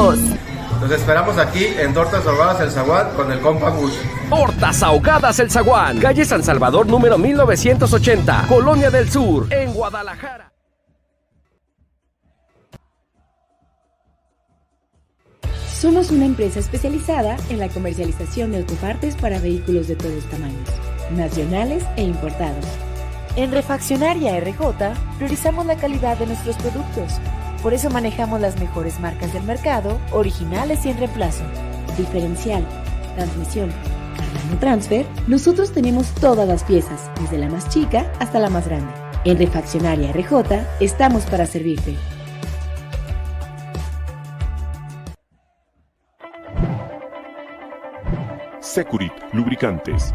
Nos esperamos aquí en Tortas Ahogadas El Zaguán con el compa Gus. Tortas Ahogadas El Zaguán, calle San Salvador número 1980, Colonia del Sur, en Guadalajara. Somos una empresa especializada en la comercialización de autopartes para vehículos de todos tamaños, nacionales e importados. En Refaccionaria RJ priorizamos la calidad de nuestros productos. Por eso manejamos las mejores marcas del mercado, originales y en reemplazo. Diferencial, transmisión, Cardano Transfer, nosotros tenemos todas las piezas, desde la más chica hasta la más grande. En Refaccionaria RJ estamos para servirte. Securit Lubricantes.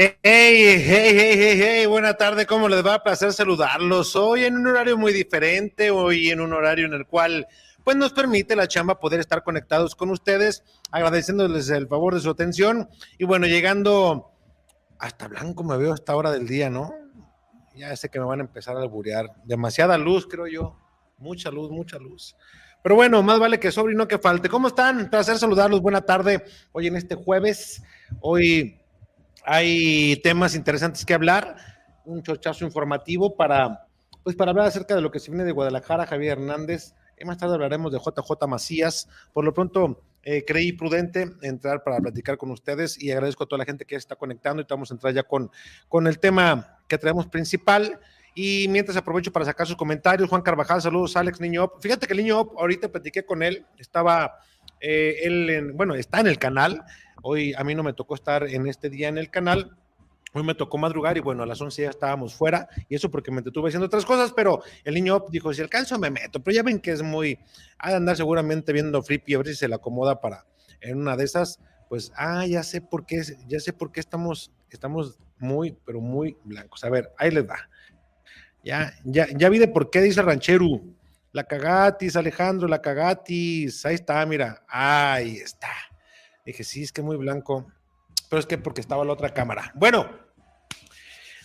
Hey, hey, hey, hey, hey, buena tarde, ¿cómo les va? Placer saludarlos. Hoy en un horario muy diferente, hoy en un horario en el cual pues nos permite la chamba poder estar conectados con ustedes, agradeciéndoles el favor de su atención y bueno, llegando hasta blanco me veo a esta hora del día, ¿no? Ya sé que me van a empezar a alburear. Demasiada luz, creo yo. Mucha luz, mucha luz. Pero bueno, más vale que sobre y no que falte. ¿Cómo están? Placer saludarlos. Buena tarde. Hoy en este jueves, hoy hay temas interesantes que hablar, un chochazo informativo para, pues para hablar acerca de lo que se viene de Guadalajara, Javier Hernández. Y más tarde hablaremos de JJ Macías. Por lo pronto, eh, creí prudente entrar para platicar con ustedes y agradezco a toda la gente que está conectando y vamos a entrar ya con, con el tema que traemos principal. Y mientras aprovecho para sacar sus comentarios, Juan Carvajal, saludos, Alex Niño. Fíjate que el Niño ahorita platiqué con él, estaba eh, él, en, bueno, está en el canal, Hoy a mí no me tocó estar en este día en el canal. Hoy me tocó madrugar y bueno, a las 11 ya estábamos fuera y eso porque me detuve haciendo otras cosas, pero el niño dijo, si alcanzo me meto, pero ya ven que es muy, ha de andar seguramente viendo Flippy a ver si se le acomoda para en una de esas, pues, ah, ya sé por qué, ya sé por qué estamos, estamos muy, pero muy blancos. A ver, ahí les va. Ya, ya, ya vi de por qué dice Ranchero. La cagatis, Alejandro, la cagatis. Ahí está, mira. Ahí está. Dije, sí, es que muy blanco. Pero es que porque estaba la otra cámara. Bueno,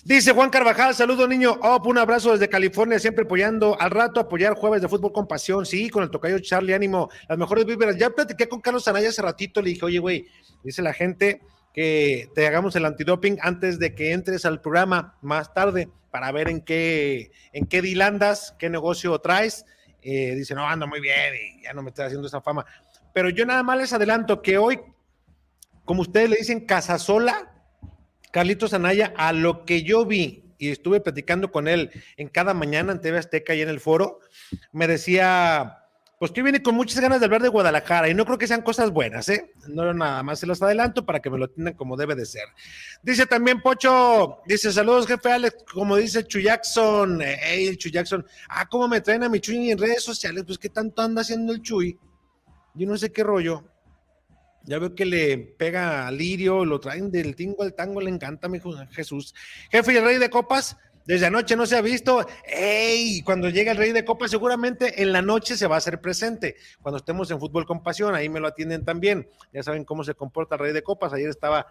dice Juan Carvajal, saludo niño. Oh, un abrazo desde California, siempre apoyando. Al rato apoyar jueves de fútbol con pasión. Sí, con el tocayo Charlie, ánimo. Las mejores víveras. Ya platiqué con Carlos Anaya hace ratito. Le dije, oye, güey, dice la gente que te hagamos el antidoping antes de que entres al programa más tarde para ver en qué, en qué dilandas, qué negocio traes. Eh, dice, no, ando muy bien y ya no me estoy haciendo esa fama. Pero yo nada más les adelanto que hoy como ustedes le dicen, Casasola, Carlitos Anaya, a lo que yo vi y estuve platicando con él en cada mañana en TV Azteca y en el foro, me decía, pues que viene con muchas ganas de hablar de Guadalajara y no creo que sean cosas buenas, ¿eh? No, nada más se los adelanto para que me lo tengan como debe de ser. Dice también Pocho, dice saludos jefe Alex, como dice Chu Jackson, hey, el Chu Jackson, ah, ¿cómo me traen a mi Chuy en redes sociales? Pues qué tanto anda haciendo el Chuy, yo no sé qué rollo. Ya veo que le pega a Lirio, lo traen del tingo al tango, le encanta, mi Jesús. Jefe y el rey de copas, desde anoche no se ha visto. ¡Ey! Cuando llega el Rey de Copas, seguramente en la noche se va a hacer presente. Cuando estemos en Fútbol con Pasión, ahí me lo atienden también. Ya saben cómo se comporta el Rey de Copas. Ayer estaba,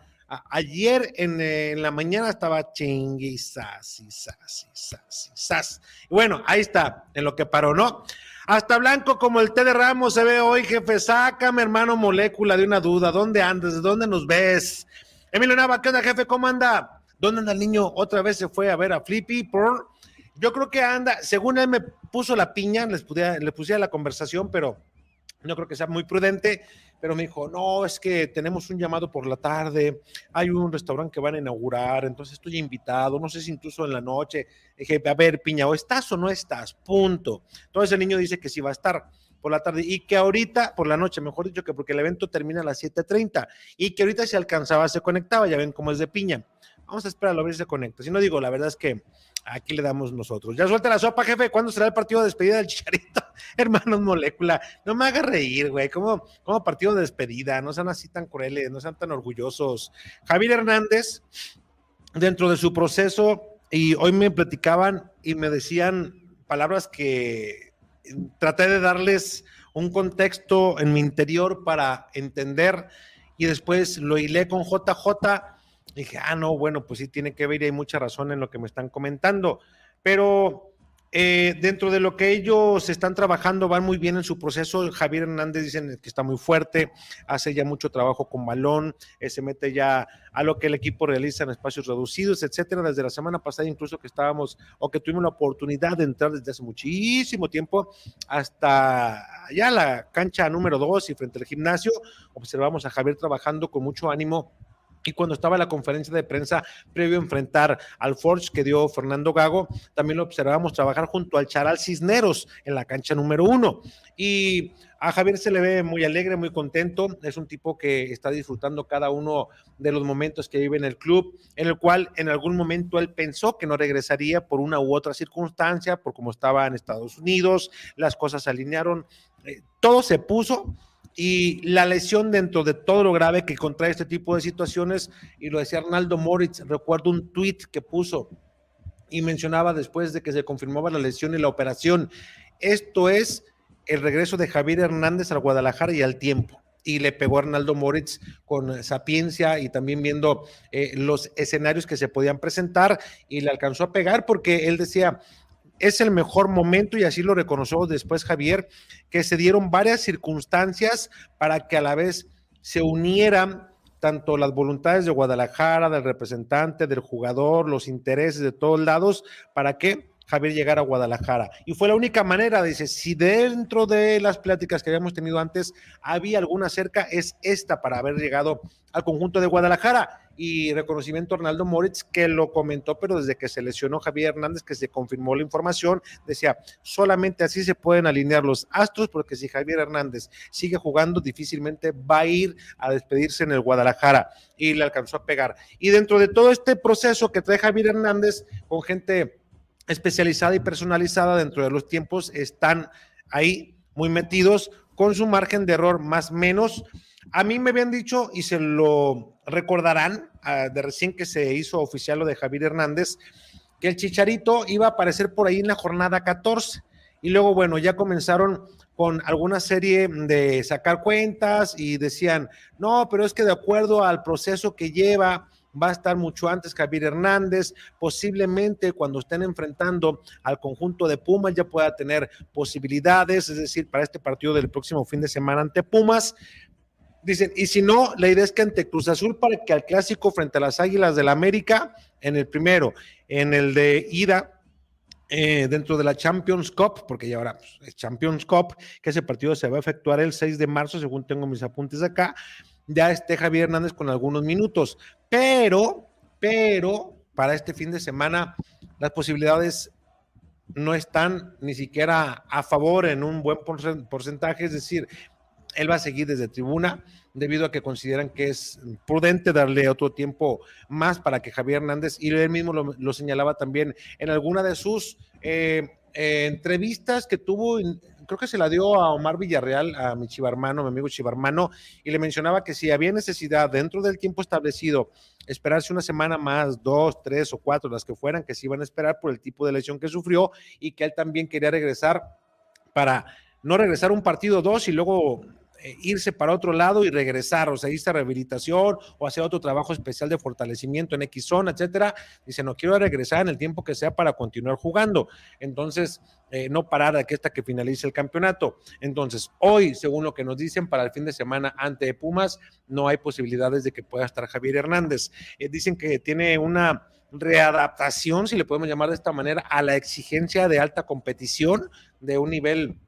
ayer en, la mañana estaba chingui, sas, sas, sas, sas. Y bueno, ahí está, en lo que paró, ¿no? Hasta blanco como el té de Ramos se ve hoy, jefe. Sácame, hermano, molécula de una duda. ¿Dónde andas? ¿De dónde nos ves? Emilio Nava, ¿qué onda, jefe? ¿Cómo anda? ¿Dónde anda el niño? Otra vez se fue a ver a Flippy. Por... Yo creo que anda, según él me puso la piña, les pudiera, le pusiera la conversación, pero no creo que sea muy prudente. Pero me dijo, no, es que tenemos un llamado por la tarde, hay un restaurante que van a inaugurar, entonces estoy invitado, no sé si incluso en la noche. Dije, a ver, piña, o estás o no estás, punto. Entonces el niño dice que sí va a estar por la tarde y que ahorita, por la noche, mejor dicho, que porque el evento termina a las 7.30 y que ahorita si alcanzaba se conectaba, ya ven cómo es de piña. Vamos a esperar a ver si se conecta. Si no digo, la verdad es que aquí le damos nosotros. Ya suelta la sopa, jefe. ¿Cuándo será el partido de despedida del Chicharito? Hermanos Molécula, no me haga reír, güey. ¿Cómo, ¿Cómo partido de despedida? No sean así tan crueles, no sean tan orgullosos. Javier Hernández, dentro de su proceso, y hoy me platicaban y me decían palabras que traté de darles un contexto en mi interior para entender y después lo hilé con JJ. Dije, ah, no, bueno, pues sí tiene que ver y hay mucha razón en lo que me están comentando. Pero eh, dentro de lo que ellos están trabajando, van muy bien en su proceso. Javier Hernández dicen que está muy fuerte, hace ya mucho trabajo con balón, eh, se mete ya a lo que el equipo realiza en espacios reducidos, etcétera. Desde la semana pasada, incluso que estábamos o que tuvimos la oportunidad de entrar desde hace muchísimo tiempo hasta ya la cancha número dos y frente al gimnasio, observamos a Javier trabajando con mucho ánimo y cuando estaba la conferencia de prensa previo a enfrentar al Forge que dio Fernando Gago, también lo observamos trabajar junto al Charal Cisneros en la cancha número uno. Y a Javier se le ve muy alegre, muy contento. Es un tipo que está disfrutando cada uno de los momentos que vive en el club, en el cual en algún momento él pensó que no regresaría por una u otra circunstancia, por cómo estaba en Estados Unidos, las cosas se alinearon, eh, todo se puso y la lesión dentro de todo lo grave que contrae este tipo de situaciones, y lo decía Arnaldo Moritz, recuerdo un tweet que puso y mencionaba después de que se confirmaba la lesión y la operación, esto es el regreso de Javier Hernández al Guadalajara y al tiempo. Y le pegó a Arnaldo Moritz con sapiencia y también viendo eh, los escenarios que se podían presentar y le alcanzó a pegar porque él decía, es el mejor momento y así lo reconoció después Javier, que se dieron varias circunstancias para que a la vez se unieran tanto las voluntades de Guadalajara, del representante, del jugador, los intereses de todos lados, para que Javier llegara a Guadalajara. Y fue la única manera, dice, si dentro de las pláticas que habíamos tenido antes había alguna cerca, es esta para haber llegado al conjunto de Guadalajara y reconocimiento a Arnaldo Moritz, que lo comentó, pero desde que se lesionó Javier Hernández, que se confirmó la información, decía, solamente así se pueden alinear los astros, porque si Javier Hernández sigue jugando, difícilmente va a ir a despedirse en el Guadalajara, y le alcanzó a pegar. Y dentro de todo este proceso que trae Javier Hernández, con gente especializada y personalizada dentro de los tiempos, están ahí muy metidos con su margen de error más menos. A mí me habían dicho, y se lo recordarán ah, de recién que se hizo oficial lo de Javier Hernández, que el Chicharito iba a aparecer por ahí en la jornada 14. Y luego, bueno, ya comenzaron con alguna serie de sacar cuentas y decían, no, pero es que de acuerdo al proceso que lleva, va a estar mucho antes Javier Hernández, posiblemente cuando estén enfrentando al conjunto de Pumas ya pueda tener posibilidades, es decir, para este partido del próximo fin de semana ante Pumas, Dicen, y si no, la idea es que ante Cruz Azul para que al clásico frente a las Águilas del la América, en el primero, en el de ida, eh, dentro de la Champions Cup, porque ya ahora pues, es Champions Cup, que ese partido se va a efectuar el 6 de marzo, según tengo mis apuntes acá, ya esté Javier Hernández con algunos minutos, pero, pero, para este fin de semana, las posibilidades no están ni siquiera a favor en un buen porcentaje, es decir, él va a seguir desde tribuna debido a que consideran que es prudente darle otro tiempo más para que Javier Hernández, y él mismo lo, señalaba también en alguna de sus eh, eh, entrevistas que tuvo, creo que se la dio a Omar Villarreal, a mi chivarmano, mi amigo chivarmano, y le mencionaba que si había necesidad dentro del tiempo establecido, esperarse una semana más, dos, tres o cuatro, las que fueran, que se iban a esperar por el tipo de lesión que sufrió y que él también quería regresar para no regresar un partido dos y luego irse para otro lado y regresar, o sea, irse a rehabilitación o hacer otro trabajo especial de fortalecimiento en X zona, etcétera. Dice, no quiero regresar en el tiempo que sea para continuar jugando. Entonces, eh, no parar aquí hasta que finalice el campeonato. Entonces, hoy, según lo que nos dicen, para el fin de semana ante Pumas, no hay posibilidades de que pueda estar Javier Hernández. Eh, dicen que tiene una readaptación, si le podemos llamar de esta manera, a la exigencia de alta competición de un nivel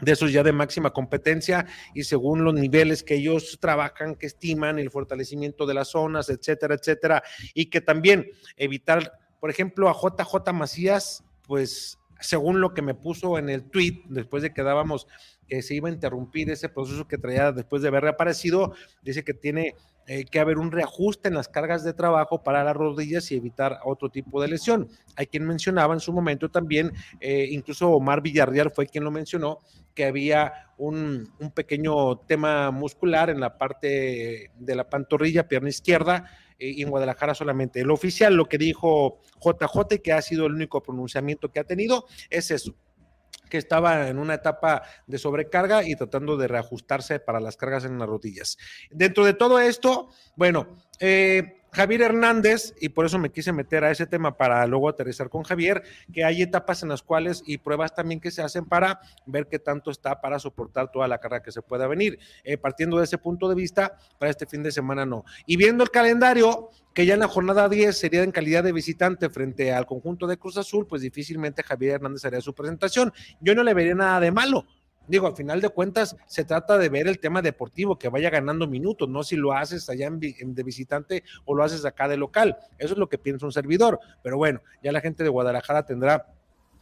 de esos ya de máxima competencia y según los niveles que ellos trabajan, que estiman, el fortalecimiento de las zonas, etcétera, etcétera, y que también evitar, por ejemplo, a JJ Macías, pues según lo que me puso en el tweet después de que dábamos que se iba a interrumpir ese proceso que traía después de haber reaparecido, dice que tiene eh, que haber un reajuste en las cargas de trabajo para las rodillas y evitar otro tipo de lesión. Hay quien mencionaba en su momento también, eh, incluso Omar Villarreal fue quien lo mencionó, que había un, un, pequeño tema muscular en la parte de la pantorrilla, pierna izquierda, eh, y en Guadalajara solamente. El oficial, lo que dijo JJ, que ha sido el único pronunciamiento que ha tenido, es eso, que estaba en una etapa de sobrecarga y tratando de reajustarse para las cargas en las rodillas. Dentro de todo esto, bueno, eh, Javier Hernández, y por eso me quise meter a ese tema para luego aterrizar con Javier, que hay etapas en las cuales y pruebas también que se hacen para ver qué tanto está para soportar toda la carga que se pueda venir. Eh, partiendo de ese punto de vista, para este fin de semana no. Y viendo el calendario, que ya en la jornada 10 sería en calidad de visitante frente al conjunto de Cruz Azul, pues difícilmente Javier Hernández haría su presentación. Yo no le vería nada de malo digo, al final de cuentas se trata de ver el tema deportivo, que vaya ganando minutos, no si lo haces allá en, de visitante o lo haces acá de local. Eso es lo que piensa un servidor. Pero bueno, ya la gente de Guadalajara tendrá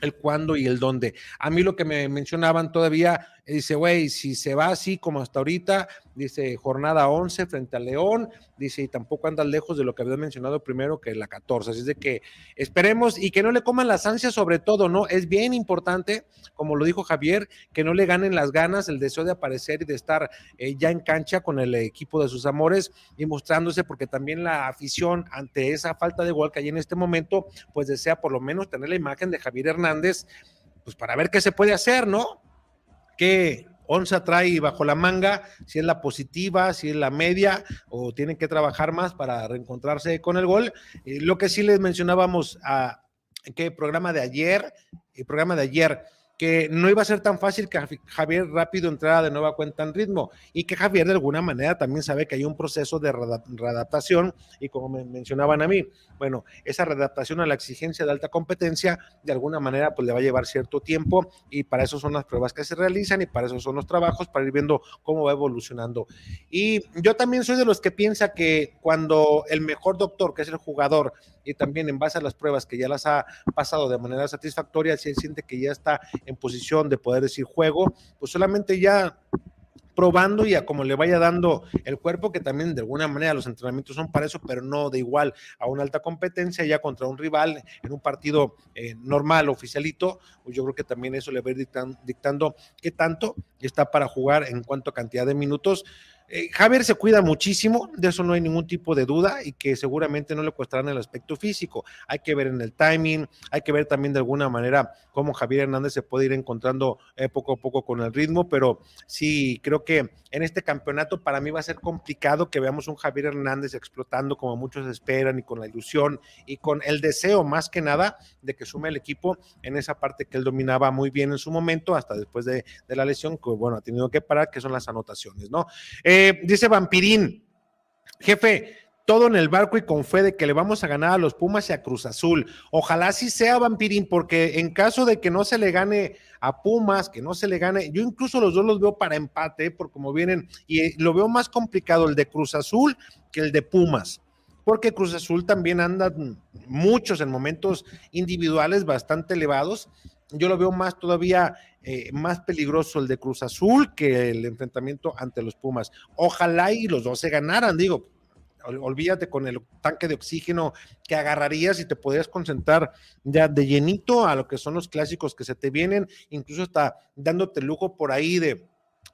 el cuándo y el dónde. A mí lo que me mencionaban todavía, dice, güey, si se va así como hasta ahorita, dice jornada 11 frente a León, dice, y tampoco anda lejos de lo que había mencionado primero que la 14. Así es de que esperemos y que no le coman las ansias sobre todo, ¿no? Es bien importante, como lo dijo Javier, que no le ganen las ganas, el deseo de aparecer y de estar eh, ya en cancha con el equipo de sus amores y mostrándose, porque también la afición ante esa falta de gol que hay en este momento, pues desea por lo menos tener la imagen de Javier Hernández, pues para ver qué se puede hacer, ¿no? Que Onza trae bajo la manga, si es la positiva, si es la media, o tienen que trabajar más para reencontrarse con el gol. Eh, lo que sí les mencionábamos a qué programa de ayer, el programa de ayer, que no iba a ser tan fácil que Javier rápido entrara de nueva cuenta en ritmo y que Javier de alguna manera también sabe que hay un proceso de readaptación y como me mencionaban a mí, bueno, esa readaptación a la exigencia de alta competencia de alguna manera pues le va a llevar cierto tiempo y para eso son las pruebas que se realizan y para eso son los trabajos para ir viendo cómo va evolucionando. Y yo también soy de los que piensa que cuando el mejor doctor, que es el jugador, y también en base a las pruebas que ya las ha pasado de manera satisfactoria, si él siente que ya está en posición de poder decir juego, pues solamente ya probando y a como le vaya dando el cuerpo, que también de alguna manera los entrenamientos son para eso, pero no de igual a una alta competencia, ya contra un rival en un partido eh, normal, oficialito, pues yo creo que también eso le va a ir dictando, dictando qué tanto está para jugar en cuanto a cantidad de minutos. Eh, Javier se cuida muchísimo, de eso no hay ningún tipo de duda y que seguramente no le costarán el aspecto físico. Hay que ver en el timing, hay que ver también de alguna manera cómo Javier Hernández se puede ir encontrando eh, poco a poco con el ritmo, pero sí creo que en este campeonato para mí va a ser complicado que veamos un Javier Hernández explotando como muchos esperan y con la ilusión y con el deseo más que nada de que sume el equipo en esa parte que él dominaba muy bien en su momento, hasta después de, de la lesión, que bueno, ha tenido que parar, que son las anotaciones, ¿no? Eh, dice Vampirín, jefe, todo en el barco y con fe de que le vamos a ganar a los Pumas y a Cruz Azul. Ojalá sí sea Vampirín, porque en caso de que no se le gane a Pumas, que no se le gane, yo incluso los dos los veo para empate, por como vienen, y lo veo más complicado el de Cruz Azul que el de Pumas, porque Cruz Azul también anda muchos en momentos individuales bastante elevados. Yo lo veo más todavía eh, más peligroso el de Cruz Azul que el enfrentamiento ante los Pumas. Ojalá y los dos se ganaran, digo, olvídate con el tanque de oxígeno que agarrarías y te podrías concentrar ya de llenito a lo que son los clásicos que se te vienen, incluso está dándote lujo por ahí de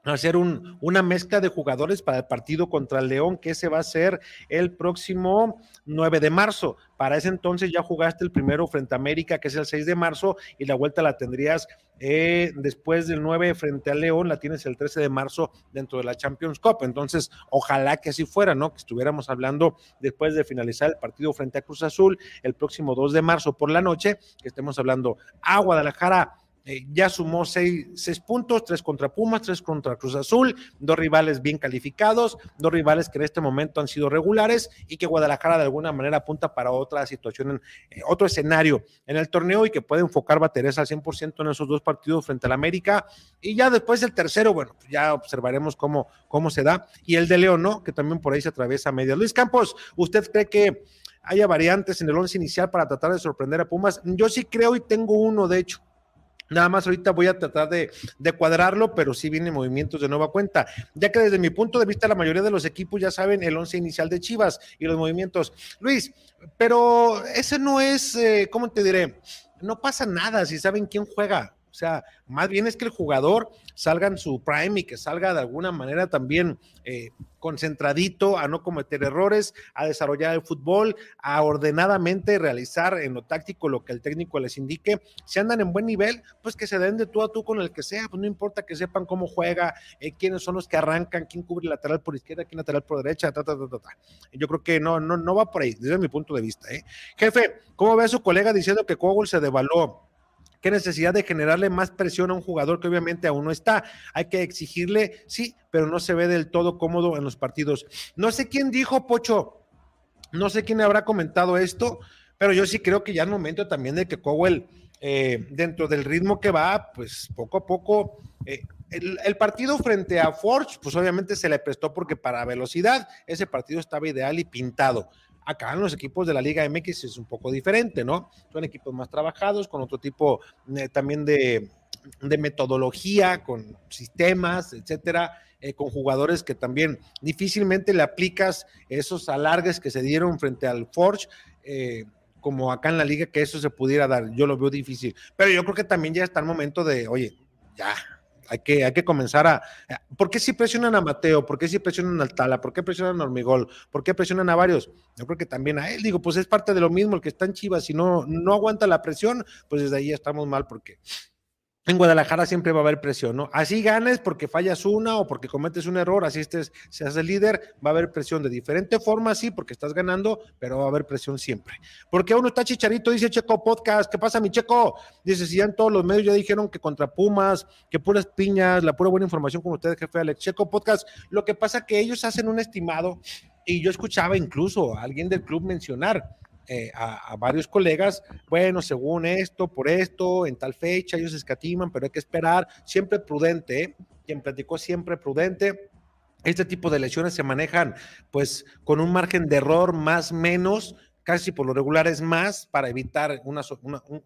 hacer un, una mezcla de jugadores para el partido contra el León, que ese va a ser el próximo 9 de marzo. Para ese entonces ya jugaste el primero frente a América, que es el 6 de marzo, y la vuelta la tendrías eh, después del 9 frente al León, la tienes el 13 de marzo dentro de la Champions Cup. Entonces, ojalá que así fuera, ¿no? Que estuviéramos hablando después de finalizar el partido frente a Cruz Azul el próximo 2 de marzo por la noche, que estemos hablando a Guadalajara eh, ya sumó seis, puntos, tres contra Pumas, tres contra Cruz Azul, dos rivales bien calificados, dos rivales que en este momento han sido regulares y que Guadalajara de alguna manera apunta para otra situación, en, eh, otro escenario en el torneo y que puede enfocar baterías al 100% en esos dos partidos frente al América. Y ya después del tercero, bueno, pues ya observaremos cómo, cómo se da. Y el de León, ¿no? Que también por ahí se atraviesa media. Luis Campos, ¿usted cree que haya variantes en el once inicial para tratar de sorprender a Pumas? Yo sí creo y tengo uno, de hecho. Nada más ahorita voy a tratar de, cuadrarlo, pero sí vienen movimientos de nueva cuenta, ya que desde mi punto de vista la mayoría de los equipos ya saben el once inicial de Chivas y los movimientos. Luis, pero ese no es, eh, ¿cómo te diré? No pasa nada si saben quién juega. O sea, más bien es que el jugador salga en su prime y que salga de alguna manera también eh, concentradito a no cometer errores, a desarrollar el fútbol, a ordenadamente realizar en lo táctico lo que el técnico les indique. Si andan en buen nivel, pues que se den de tú a tú con el que sea, pues no importa que sepan cómo juega, eh, quiénes son los que arrancan, quién cubre lateral por izquierda, quién lateral por derecha, ta, ta, ta, ta, Yo creo que no, no, no va por ahí, desde mi punto de vista. ¿eh? Jefe, ¿cómo ve a su colega diciendo que Kogol se devaluó? Qué necesidad de generarle más presión a un jugador que obviamente aún no está. Hay que exigirle, sí, pero no se ve del todo cómodo en los partidos. No sé quién dijo, Pocho, no sé quién habrá comentado esto, pero yo sí creo que ya es momento también de que Cowell, eh, dentro del ritmo que va, pues poco a poco, eh, el, el, partido frente a Forge, pues obviamente se le prestó porque para velocidad ese partido estaba ideal y pintado. Acá en los equipos de la Liga MX es un poco diferente, ¿no? Son equipos más trabajados, con otro tipo eh, también de, metodología, con sistemas, etcétera, eh, con jugadores que también difícilmente le aplicas esos alargues que se dieron frente al Forge. Eh, como acá en la liga que eso se pudiera dar, yo lo veo difícil, pero yo creo que también ya está el momento de, oye, ya, hay que, hay que comenzar a. ¿Por qué si presionan a Mateo? ¿Por qué si presionan al Tala? ¿Por qué presionan a Hormigol? ¿Por qué presionan a varios? Yo creo que también a él. Digo, pues es parte de lo mismo. El que está en Chivas, si no, no aguanta la presión, pues desde ahí estamos mal porque en Guadalajara siempre va a haber presión, ¿no? Así ganes porque fallas una o porque cometes un error, así estés, seas el líder, va a haber presión de diferente forma, sí, porque estás ganando, pero va a haber presión siempre. Porque uno está chicharito, dice Checo Podcast, ¿qué pasa, mi Checo? Dice, si ya en todos los medios ya dijeron que contra Pumas, que puras piñas, la pura buena información como ustedes, jefe Alex. Checo Podcast, lo que pasa que ellos hacen un estimado, y yo escuchaba incluso a alguien del club mencionar, eh, a, varios colegas, bueno, según esto, por esto, en tal fecha, ellos escatiman, pero hay que esperar, siempre prudente, ¿eh? quien platicó siempre prudente. Este tipo de lesiones se manejan pues con un margen de error más menos, casi por lo regular es más, para evitar una,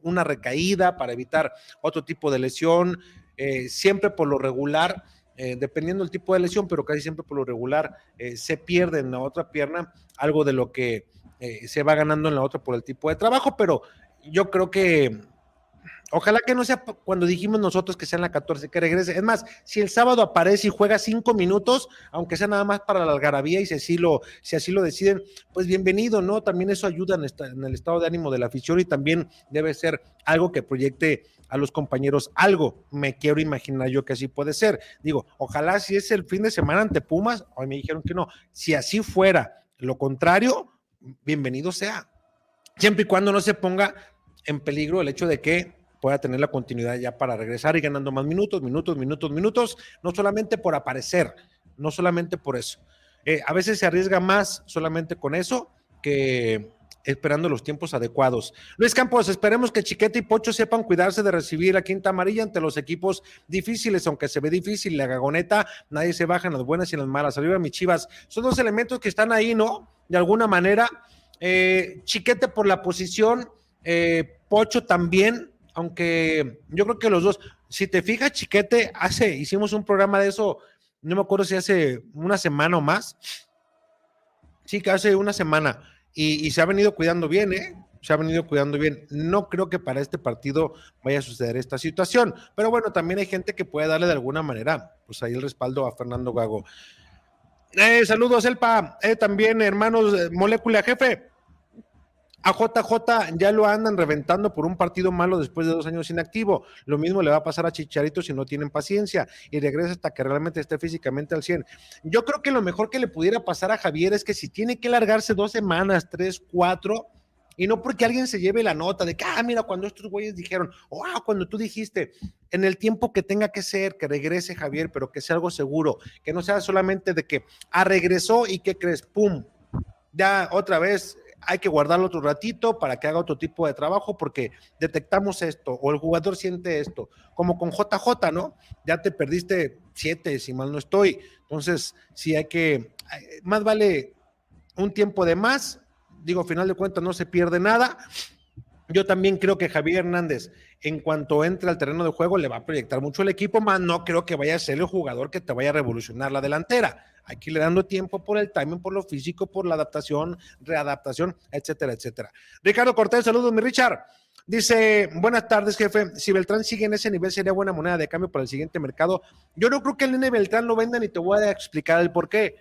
una, recaída, para evitar otro tipo de lesión, eh, siempre por lo regular. dependiendo del tipo de lesión, pero casi siempre por lo regular se pierde en la otra pierna algo de lo que eh, se va ganando en la otra por el tipo de trabajo, pero yo creo que ojalá que no sea cuando dijimos nosotros que sea en la 14, que regrese. Es más, si el sábado aparece y juega cinco minutos, aunque sea nada más para la algarabía y si así lo, si así lo deciden, pues bienvenido, ¿no? También eso ayuda en, en el estado de ánimo de la afición y también debe ser algo que proyecte a los compañeros algo. Me quiero imaginar yo que así puede ser. Digo, ojalá si es el fin de semana ante Pumas, hoy me dijeron que no. Si así fuera lo contrario, bienvenido sea. Siempre y cuando no se ponga en peligro el hecho de que pueda tener la continuidad ya para regresar y ganando más minutos, minutos, minutos, minutos, no solamente por aparecer, no solamente por eso. Eh, a veces se arriesga más solamente con eso que esperando los tiempos adecuados. Luis Campos, esperemos que Chiquete y Pocho sepan cuidarse de recibir la quinta amarilla ante los equipos difíciles, aunque se ve difícil la gagoneta, nadie se baja en las buenas y en las malas. Arriba mi Chivas, son dos elementos que están ahí, ¿no? De alguna manera. Eh, Chiquete por la posición, eh, Pocho también, aunque yo creo que los dos, si te fijas, Chiquete, hace, hicimos un programa de eso, no me acuerdo si hace una semana o más, Sí, que hace una semana. Y, y se ha venido cuidando bien, ¿eh? se ha venido cuidando bien. No creo que para este partido vaya a suceder esta situación, pero bueno, también hay gente que puede darle de alguna manera, pues ahí el respaldo a Fernando Gago. Eh, saludos, Elpa. Eh, también, hermanos, eh, molécula jefe. A JJ ya lo andan reventando por un partido malo después de dos años inactivo. Lo mismo le va a pasar a Chicharito si no tienen paciencia y regresa hasta que realmente esté físicamente al 100. Yo creo que lo mejor que le pudiera pasar a Javier es que si tiene que largarse dos semanas, tres, cuatro, y no porque alguien se lleve la nota de que, ah, mira, cuando estos güeyes dijeron, o ah, cuando tú dijiste, en el tiempo que tenga que ser, que regrese Javier, pero que sea algo seguro, que no sea solamente de que, ah, regresó y que crees, pum, ya otra vez hay que guardarlo otro ratito para que haga otro tipo de trabajo porque detectamos esto o el jugador siente esto, como con JJ, ¿no? Ya te perdiste siete, si mal no estoy. Entonces, sí hay que, más vale un tiempo de más digo, al final de cuentas no se pierde nada. Yo también creo que Javier Hernández, en cuanto entre al terreno de juego, le va a proyectar mucho el equipo, más no creo que vaya a ser el jugador que te vaya a revolucionar la delantera. Hay que irle dando tiempo por el timing, por lo físico, por la adaptación, readaptación, etcétera, etcétera. Ricardo Cortés, saludos, mi Richard. Dice, buenas tardes, jefe. Si Beltrán sigue en ese nivel, sería buena moneda de cambio para el siguiente mercado. Yo no creo que el nene Beltrán lo venda ni te voy a explicar el por qué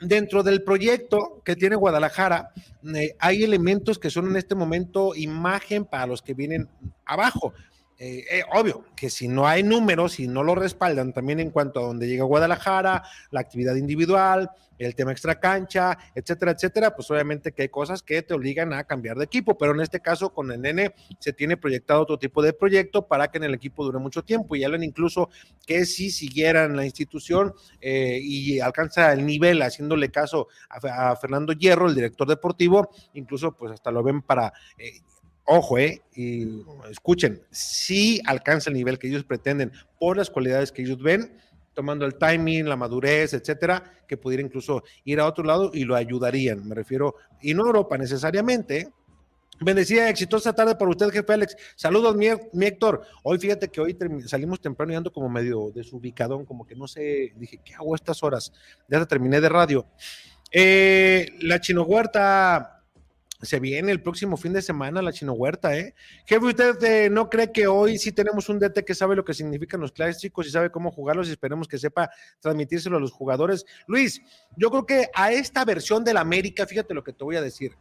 dentro del proyecto que tiene Guadalajara, eh, hay elementos que son en este momento imagen para los que vienen abajo. Eh, eh, obvio que si no hay números, si no lo respaldan también en cuanto a dónde llega Guadalajara, la actividad individual, el tema extra cancha, etcétera, etcétera, pues obviamente que hay cosas que te obligan a cambiar de equipo, pero en este caso con el nene se tiene proyectado otro tipo de proyecto para que en el equipo dure mucho tiempo y hablan incluso que si siguieran la institución eh, y alcanza el nivel haciéndole caso a, Fernando Hierro, el director deportivo, incluso pues hasta lo ven para ojo, eh, y escuchen, si alcanza el nivel que ellos pretenden por las cualidades que ellos ven, tomando el timing, la madurez, etcétera, que pudiera incluso ir a otro lado y lo ayudarían, me refiero, y no Europa necesariamente. Bendecida, exitosa tarde para usted, jefe Alex. Saludos, mi, Héctor. Hoy fíjate que hoy salimos temprano y ando como medio desubicadón, como que no sé, dije, ¿qué hago a estas horas? Ya terminé de radio. Eh, la Chino Huerta, se viene el próximo fin de semana la Chino Huerta, ¿eh? Jefe, ¿usted eh, no cree que hoy sí tenemos un DT que sabe lo que significan los clásicos y sabe cómo jugarlos y esperemos que sepa transmitírselo a los jugadores? Luis, yo creo que a esta versión del América, fíjate lo que te voy a decir,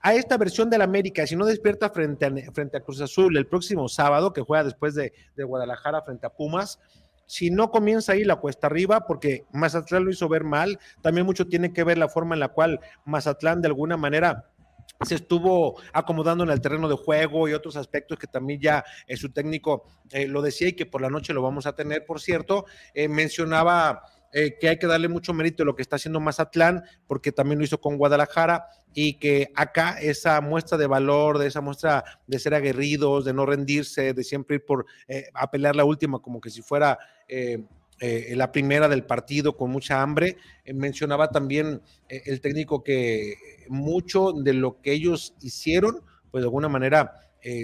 a esta versión del América, si no despierta frente a, frente Cruz Azul el próximo sábado, que juega después de, de Guadalajara frente a Pumas, si no comienza ahí la cuesta arriba, porque Mazatlán lo hizo ver mal, también mucho tiene que ver la forma en la cual Mazatlán de alguna manera se estuvo acomodando en el terreno de juego y otros aspectos que también ya eh, su técnico eh, lo decía y que por la noche lo vamos a tener, por cierto, eh, mencionaba que hay que darle mucho mérito a lo que está haciendo Mazatlán, porque también lo hizo con Guadalajara y que acá esa muestra de valor, de esa muestra de ser aguerridos, de no rendirse, de siempre ir por a pelear la última como que si fuera eh, la primera del partido con mucha hambre. Eh, mencionaba también eh, el técnico que mucho de lo que ellos hicieron, pues de alguna manera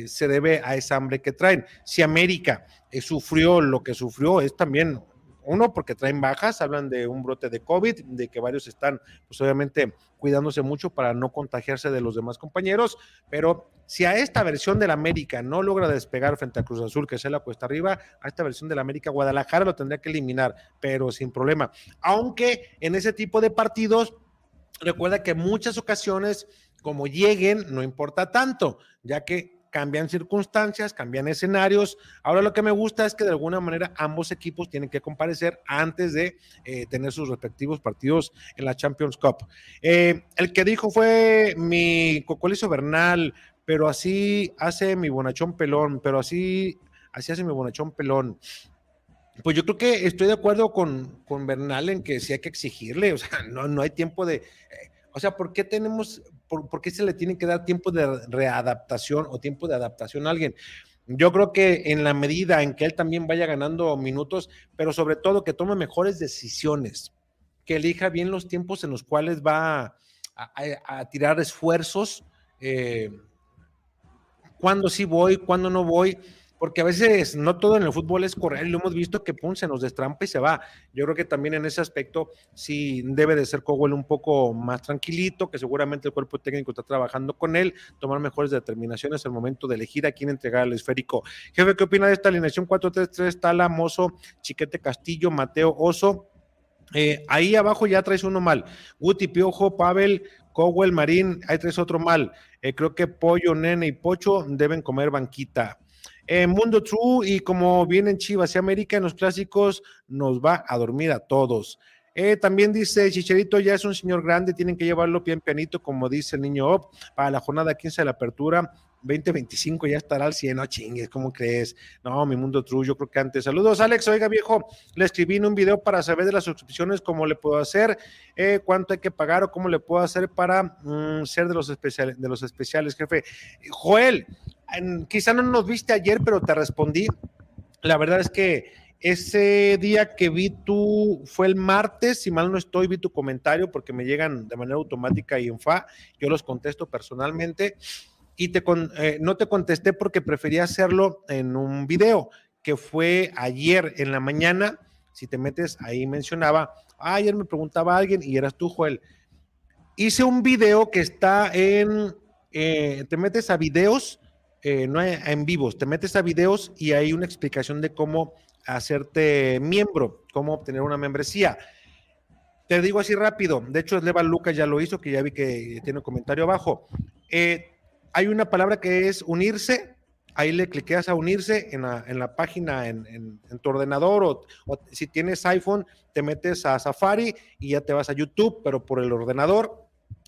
se debe a esa hambre que traen. Si América sufrió lo que sufrió, es también uno, porque traen bajas, hablan de un brote de COVID, de que varios están, pues obviamente, cuidándose mucho para no contagiarse de los demás compañeros, pero si a esta versión del América no logra despegar frente a Cruz Azul, que es la cuesta arriba, a esta versión del América Guadalajara lo tendría que eliminar, pero sin problema. Aunque en ese tipo de partidos, recuerda que muchas ocasiones, como lleguen, no importa tanto, ya que cambian circunstancias, cambian escenarios. Ahora lo que me gusta es que de alguna manera ambos equipos tienen que comparecer antes de eh, tener sus respectivos partidos en la Champions Cup. Eh, el que dijo fue mi cocolizo Bernal, pero así hace mi bonachón pelón, pero así, así hace mi bonachón pelón. Pues yo creo que estoy de acuerdo con, con Bernal en que sí hay que exigirle, o sea, no, no hay tiempo de... Eh, o sea, ¿por qué tenemos, por, qué se le tiene que dar tiempo de readaptación o tiempo de adaptación a alguien? Yo creo que en la medida en que él también vaya ganando minutos, pero sobre todo que tome mejores decisiones, que elija bien los tiempos en los cuales va a, tirar esfuerzos, eh, cuándo sí voy, cuándo no voy, porque a veces no todo en el fútbol es correr, lo hemos visto que pum, se nos destrampa y se va. Yo creo que también en ese aspecto sí debe de ser Cowell un poco más tranquilito, que seguramente el cuerpo técnico está trabajando con él, tomar mejores determinaciones al momento de elegir a quién entregar el esférico. Jefe, ¿qué opina de esta alineación 4-3-3? Tala, Mozo, Chiquete Castillo, Mateo Oso. Eh, ahí abajo ya traes uno mal. Guti, Piojo, Pavel, Cowell, Marín, ahí traes otro mal. Eh, creo que Pollo, Nene y Pocho deben comer banquita. En Mundo True y como vienen Chivas y América en los clásicos, nos va a dormir a todos. Eh, también dice Chicharito ya es un señor grande, tienen que llevarlo bien pianito, como dice el niño Op, para la jornada 15 de la apertura. 2025 ya estará al 100, no chingues, ¿cómo crees? No, mi mundo true, yo creo que antes. Saludos, Alex, oiga viejo, le escribí en un video para saber de las suscripciones, cómo le puedo hacer, eh, cuánto hay que pagar o cómo le puedo hacer para mm, ser de los, especiales, de los especiales, jefe. Joel, quizá no nos viste ayer, pero te respondí. La verdad es que ese día que vi tú, fue el martes, si mal no estoy, vi tu comentario porque me llegan de manera automática y en FA, yo los contesto personalmente y te eh, no te contesté porque prefería hacerlo en un video que fue ayer en la mañana. Si te metes ahí mencionaba, ah, ayer me preguntaba alguien y eras tú, Joel. Hice un video que está en, eh, te metes a videos, eh, no en vivos, te metes a videos y hay una explicación de cómo hacerte miembro, cómo obtener una membresía. Te digo así rápido, de hecho, Levan Lucas ya lo hizo, que ya vi que tiene un comentario abajo. Eh, hay una palabra que es unirse, ahí le cliqueas a unirse en la, página en, tu ordenador o, si tienes iPhone te metes a Safari y ya te vas a YouTube, pero por el ordenador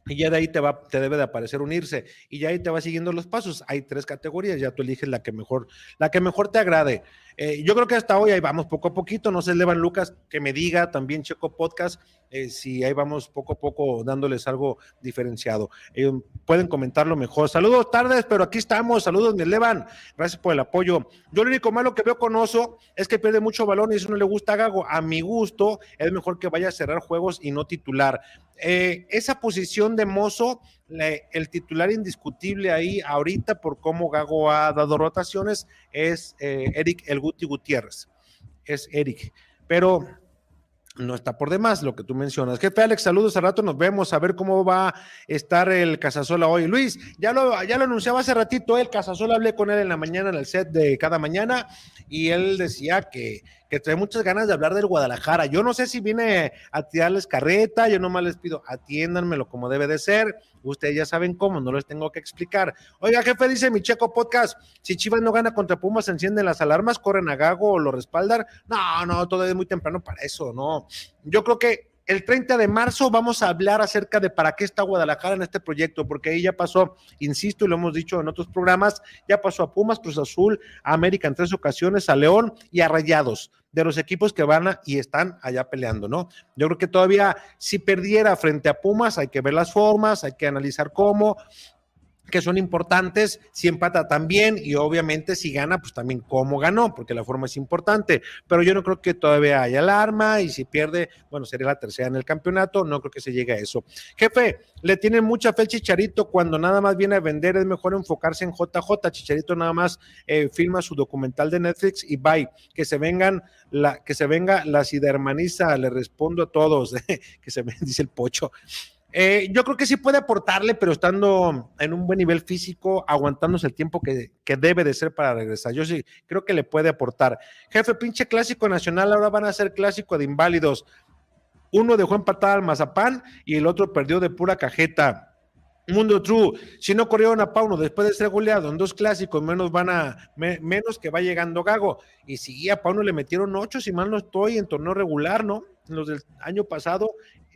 y ya de ahí te va, te debe de aparecer unirse y ya ahí te va siguiendo los pasos. Hay tres categorías, ya tú eliges la que mejor, la que mejor te agrade. Eh, yo creo que hasta hoy ahí vamos poco a poquito. No sé, Levan Lucas, que me diga también Checo Podcast, eh, si ahí vamos poco a poco dándoles algo diferenciado. Eh, pueden comentarlo mejor. Saludos tardes, pero aquí estamos. Saludos, mi Levan. Gracias por el apoyo. Yo lo único malo que veo con Oso es que pierde mucho balón y eso no le gusta a Gago. A mi gusto, es mejor que vaya a cerrar juegos y no titular. esa posición de Mozo, el titular indiscutible ahí ahorita por cómo Gago ha dado rotaciones es Eric El Guti Gutiérrez. Es Eric. Pero no está por demás lo que tú mencionas. Jefe Alex, saludos, al rato nos vemos a ver cómo va a estar el Casasola hoy. Luis, ya lo, ya lo anunciaba hace ratito, el Casasola hablé con él en la mañana en el set de cada mañana y él decía que que trae muchas ganas de hablar del Guadalajara. Yo no sé si viene a tirarles carreta, yo nomás les pido, atiéndanmelo como debe de ser. Ustedes ya saben cómo, no les tengo que explicar. Oiga, jefe, dice mi Checo Podcast, si Chivas no gana contra Pumas, encienden las alarmas, corren a Gago o lo respaldan. No, no, todavía es muy temprano para eso, no. Yo creo que el 30 de marzo vamos a hablar acerca de para qué está Guadalajara en este proyecto, porque ahí ya pasó, insisto, y lo hemos dicho en otros programas, ya pasó a Pumas, Cruz Azul, a América en tres ocasiones, a León y a Rayados, de los equipos que van y están allá peleando, ¿no? Yo creo que todavía si perdiera frente a Pumas, hay que ver las formas, hay que analizar cómo, que son importantes, si empata también y obviamente si gana, pues también cómo ganó, porque la forma es importante, pero yo no creo que todavía haya alarma y si pierde, bueno, sería la tercera en el campeonato, no creo que se llegue a eso. Jefe, le tienen mucha fe Chicharito cuando nada más viene a vender, es mejor enfocarse en JJ, Chicharito nada más eh, firma su documental de Netflix y bye, que se vengan, la, que se venga la sidermaniza, le respondo a todos, que se dice el pocho. Eh, yo creo que sí puede aportarle, pero estando en un buen nivel físico, aguantándose el tiempo que, debe de ser para regresar. Yo sí creo que le puede aportar. Jefe, pinche clásico nacional, ahora van a ser clásico de inválidos. Uno dejó empatar al Mazapán y el otro perdió de pura cajeta. Mundo True, si no corrieron a Pauno después de ser goleado en dos clásicos, menos van a, menos que va llegando Gago. Y si a Pauno le metieron ocho, si mal no estoy, en torneo regular, ¿no? Los del año pasado,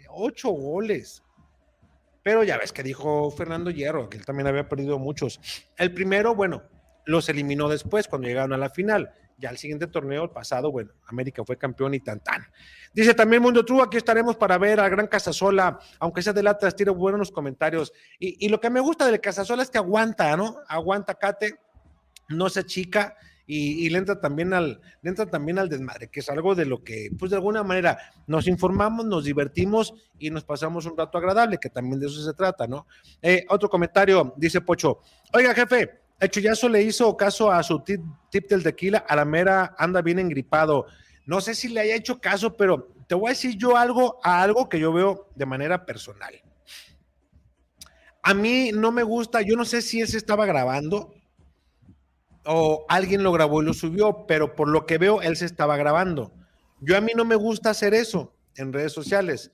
ocho goles. Pero ya ves que dijo Fernando Hierro, que él también había perdido muchos. El primero, bueno, los eliminó después cuando llegaron a la final. Ya el siguiente torneo, el pasado, bueno, América fue campeón y tan tan. Dice también Mundo True, aquí estaremos para ver al gran Casasola, aunque sea de latas, tiro buenos comentarios. Y, y, lo que me gusta del Casasola es que aguanta, ¿no? Aguanta, Cate, no se chica y, le entra también al, le entra también al desmadre, que es algo de lo que, pues de alguna manera, nos informamos, nos divertimos y nos pasamos un rato agradable, que también de eso se trata, ¿no? Eh, otro comentario, dice Pocho, oiga jefe, ya eso le hizo caso a su tip, tip del tequila, a la mera anda bien engripado. No sé si le haya hecho caso, pero te voy a decir yo algo a algo que yo veo de manera personal. A mí no me gusta, yo no sé si él se estaba grabando o alguien lo grabó y lo subió, pero por lo que veo, él se estaba grabando. Yo a mí no me gusta hacer eso en redes sociales.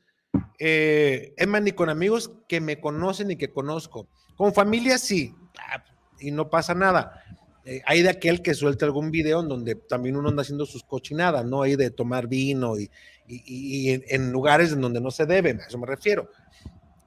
Eh, ni con amigos que me conocen y que conozco. Con familia sí, ah, y no pasa nada. Eh, hay de aquel que suelta algún video en donde también uno anda haciendo sus cochinadas, ¿no? Hay de tomar vino y, en, lugares en donde no se debe, a eso me refiero.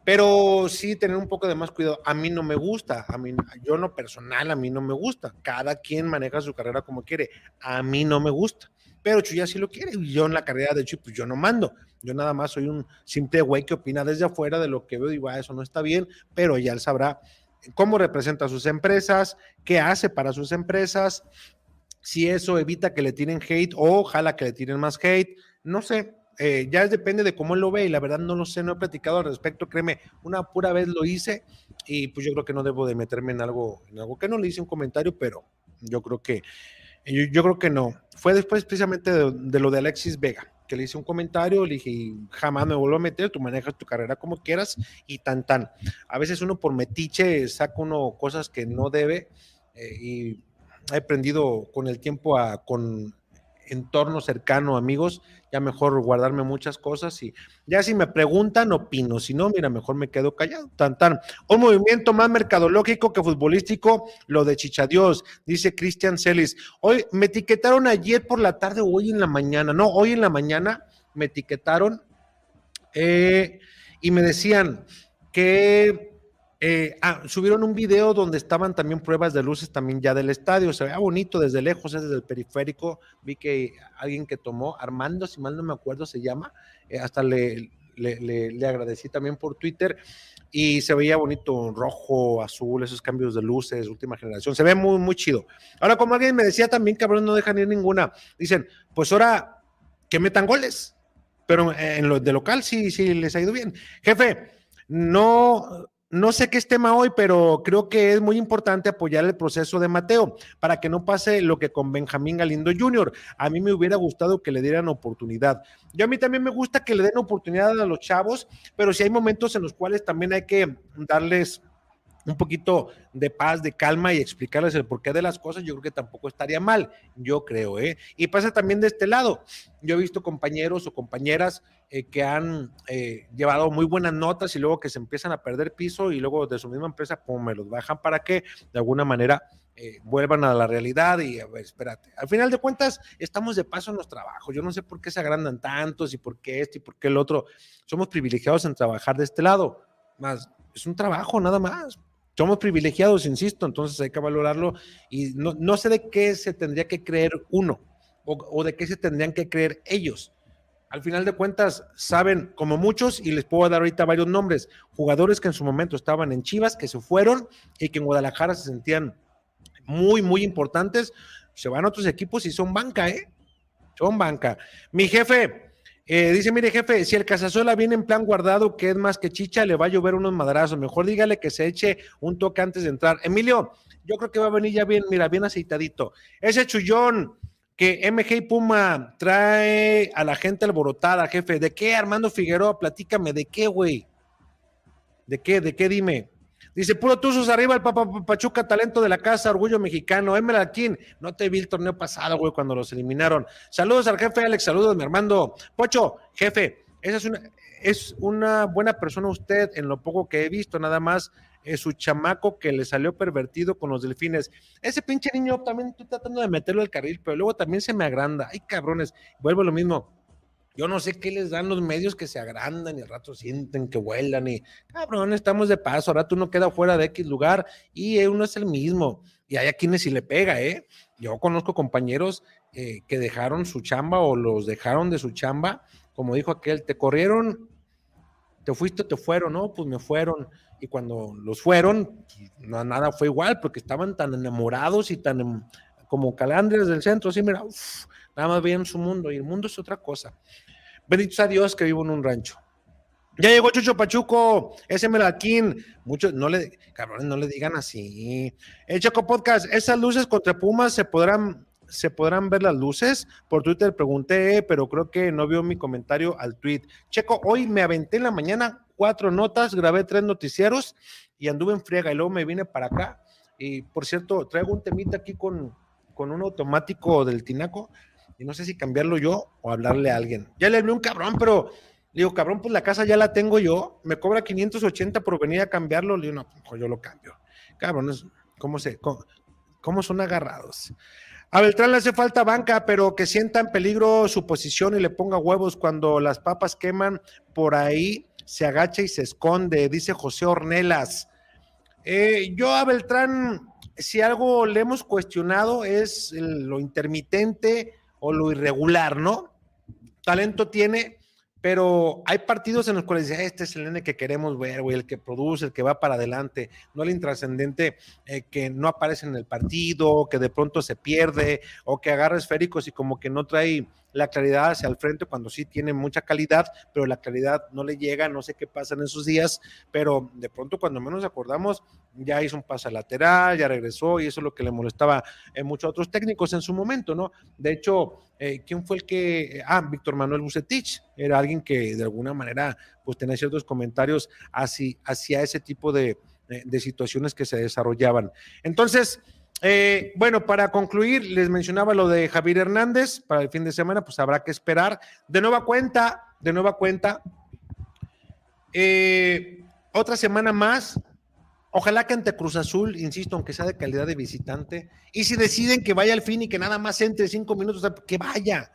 Pero sí tener un poco de más cuidado. A mí no me gusta, a mí, yo no personal, a mí no me gusta. Cada quien maneja su carrera como quiere. A mí no me gusta. Pero Chuya sí lo quiere. Yo en la carrera de Chuy, pues yo no mando. Yo nada más soy un simple güey que opina desde afuera de lo que veo y digo, ah, eso no está bien, pero ya él sabrá cómo representa a sus empresas, qué hace para sus empresas, si eso evita que le tiren hate o ojalá que le tiren más hate, no sé, eh, ya depende de cómo él lo ve y la verdad no lo sé, no he platicado al respecto, créeme, una pura vez lo hice y pues yo creo que no debo de meterme en algo, en algo que no le hice un comentario, pero yo creo que, yo, yo creo que no. Fue después precisamente de, de, lo de Alexis Vega, que le hice un comentario, le dije, jamás me vuelvo a meter, tú manejas tu carrera como quieras y tan tan. A veces uno por metiche saca uno cosas que no debe eh, y he aprendido con el tiempo a, con entorno cercano, amigos, ya mejor guardarme muchas cosas y ya si me preguntan, opino, si no, mira, mejor me quedo callado, tan tan. Un movimiento más mercadológico que futbolístico, lo de Chichadios, dice Cristian Celis. Hoy me etiquetaron ayer por la tarde o hoy en la mañana, no, hoy en la mañana me etiquetaron eh, y me decían que eh, ah, subieron un video donde estaban también pruebas de luces también ya del estadio. Se veía bonito desde lejos, desde el periférico. Vi que alguien que tomó, Armando, si mal no me acuerdo, se llama. Eh, hasta le, le, agradecí también por Twitter. Y se veía bonito, rojo, azul, esos cambios de luces, última generación. Se ve muy, muy chido. Ahora, como alguien me decía también, cabrón, no dejan ir ninguna. Dicen, pues ahora que metan goles. Pero en lo de local sí, sí les ha ido bien. Jefe, no no sé qué es tema hoy, pero creo que es muy importante apoyar el proceso de Mateo para que no pase lo que con Benjamín Galindo Jr. A mí me hubiera gustado que le dieran oportunidad. Yo a mí también me gusta que le den oportunidad a los chavos, pero si hay momentos en los cuales también hay que darles un poquito de paz, de calma y explicarles el porqué de las cosas, yo creo que tampoco estaría mal, yo creo, ¿eh? Y pasa también de este lado. Yo he visto compañeros o compañeras eh, que han eh, llevado muy buenas notas y luego que se empiezan a perder piso y luego de su misma empresa, pues me los bajan para que de alguna manera eh, vuelvan a la realidad y a ver, espérate. Al final de cuentas, estamos de paso en los trabajos. Yo no sé por qué se agrandan tantos y por qué este y por qué el otro. Somos privilegiados en trabajar de este lado. Más, es un trabajo nada más somos privilegiados, insisto, entonces hay que valorarlo y no, no sé de qué se tendría que creer uno o, o, de qué se tendrían que creer ellos. Al final de cuentas, saben como muchos, y les puedo dar ahorita varios nombres, jugadores que en su momento estaban en Chivas, que se fueron y que en Guadalajara se sentían muy, muy importantes, se van a otros equipos y son banca, ¿eh? Son banca. Mi jefe, eh, dice, mire, jefe, si el Casasola viene en plan guardado, que es más que chicha, le va a llover unos madrazos. Mejor dígale que se eche un toque antes de entrar. Emilio, yo creo que va a venir ya bien, mira, bien aceitadito. Ese chullón que MG y Puma trae a la gente alborotada, jefe. ¿De qué, Armando Figueroa? Platícame, ¿de qué, güey? ¿De qué? ¿De qué? Dime. Dice, puro Tuzos arriba el Papa Pachuca, talento de la casa, orgullo mexicano. Emerald King, no te vi el torneo pasado, güey, cuando los eliminaron. Saludos al jefe Alex, saludos, mi Armando. Pocho, jefe, esa es una, es una buena persona usted, en lo poco que he visto, nada más es su chamaco que le salió pervertido con los delfines. Ese pinche niño también estoy tratando de meterlo al carril, pero luego también se me agranda. Ay, cabrones, vuelvo a lo mismo yo no sé qué les dan los medios que se agrandan y al rato sienten que vuelan y cabrón, estamos de paso, ahora tú no queda fuera de X lugar y uno es el mismo. Y hay a quienes sí le pega, ¿eh? Yo conozco compañeros eh, que dejaron su chamba o los dejaron de su chamba, como dijo aquel, te corrieron, te fuiste, te fueron, ¿no? Pues me fueron. Y cuando los fueron, pues, no, nada fue igual porque estaban tan enamorados y tan em, como calandres del centro, así, mira, uf, nada más veían su mundo y el mundo es otra cosa. Bendito sea Dios que vivo en un rancho. Ya llegó Chucho Pachuco, ese Melaquín. Muchos, no le, cabrones, no le digan así. El Choco Podcast, esas luces contra Pumas se podrán, se podrán ver las luces. Por Twitter pregunté, pero creo que no vio mi comentario al tweet. Checo, hoy me aventé en la mañana cuatro notas, grabé tres noticieros y anduve en friega y luego me vine para acá. Y por cierto, traigo un temita aquí con, con un automático del Tinaco y no sé si cambiarlo yo o hablarle a alguien. Ya le hablé un cabrón, pero le digo, cabrón, pues la casa ya la tengo yo, me cobra 580 por venir a cambiarlo. Le digo, no, pues yo lo cambio. Cabrón, ¿cómo, se, cómo, son agarrados? A Beltrán le hace falta banca, pero que sienta en peligro su posición y le ponga huevos cuando las papas queman, por ahí se agacha y se esconde, dice José Ornelas. Eh, yo a Beltrán, si algo le hemos cuestionado es lo intermitente o lo irregular, ¿no? Talento tiene, pero hay partidos en los cuales dice, este es el nene que queremos ver, güey, el que produce, el que va para adelante, no el intrascendente eh, que no aparece en el partido, que de pronto se pierde, o que agarra esféricos y como que no trae la claridad hacia el frente cuando sí tiene mucha calidad, pero la calidad no le llega, no sé qué pasa en esos días, pero de pronto cuando menos acordamos, ya hizo un pase lateral, ya regresó y eso es lo que le molestaba a muchos otros técnicos en su momento, ¿no? De hecho, eh, ¿quién fue el que, ah, Víctor Manuel Bucetich, era alguien que de alguna manera pues tenía ciertos comentarios hacia, hacia ese tipo de, de situaciones que se desarrollaban. Entonces, eh, bueno, para concluir, les mencionaba lo de Javier Hernández para el fin de semana, pues habrá que esperar. De nueva cuenta, de nueva cuenta, eh, otra semana más. Ojalá que ante Cruz Azul, insisto, aunque sea de calidad de visitante, y si deciden que vaya al fin y que nada más entre cinco minutos, que vaya,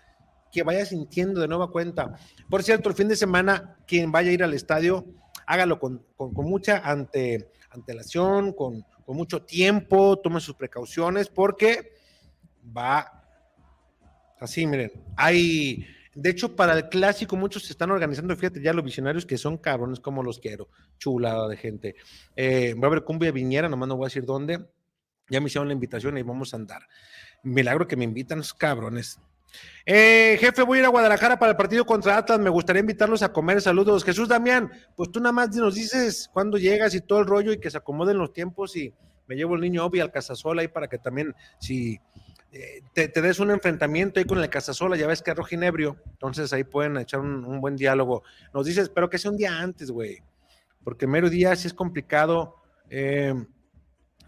que vaya sintiendo de nueva cuenta. Por cierto, el fin de semana, quien vaya a ir al estadio, hágalo con, mucha ante, antelación, con, con mucho tiempo, tome sus precauciones porque va así, miren, hay, de hecho, para el clásico muchos se están organizando, fíjate, ya los visionarios que son cabrones como los quiero, chulada de gente. Eh, va a haber cumbia viñera, nomás no voy a decir dónde, ya me hicieron la invitación y vamos a andar. Milagro que me invitan los cabrones. Eh, jefe, voy a ir a Guadalajara para el partido contra Atlas. Me gustaría invitarlos a comer. Saludos. Jesús Damián, pues tú nada más nos dices cuándo llegas y todo el rollo y que se acomoden los tiempos y me llevo el niño Obi al Casasola ahí para que también, si eh, te, des un enfrentamiento ahí con el Casasola, ya ves que es rojinebrio, entonces ahí pueden echar un, buen diálogo. Nos dices, pero que sea un día antes, güey, porque mero día sí es complicado. Eh,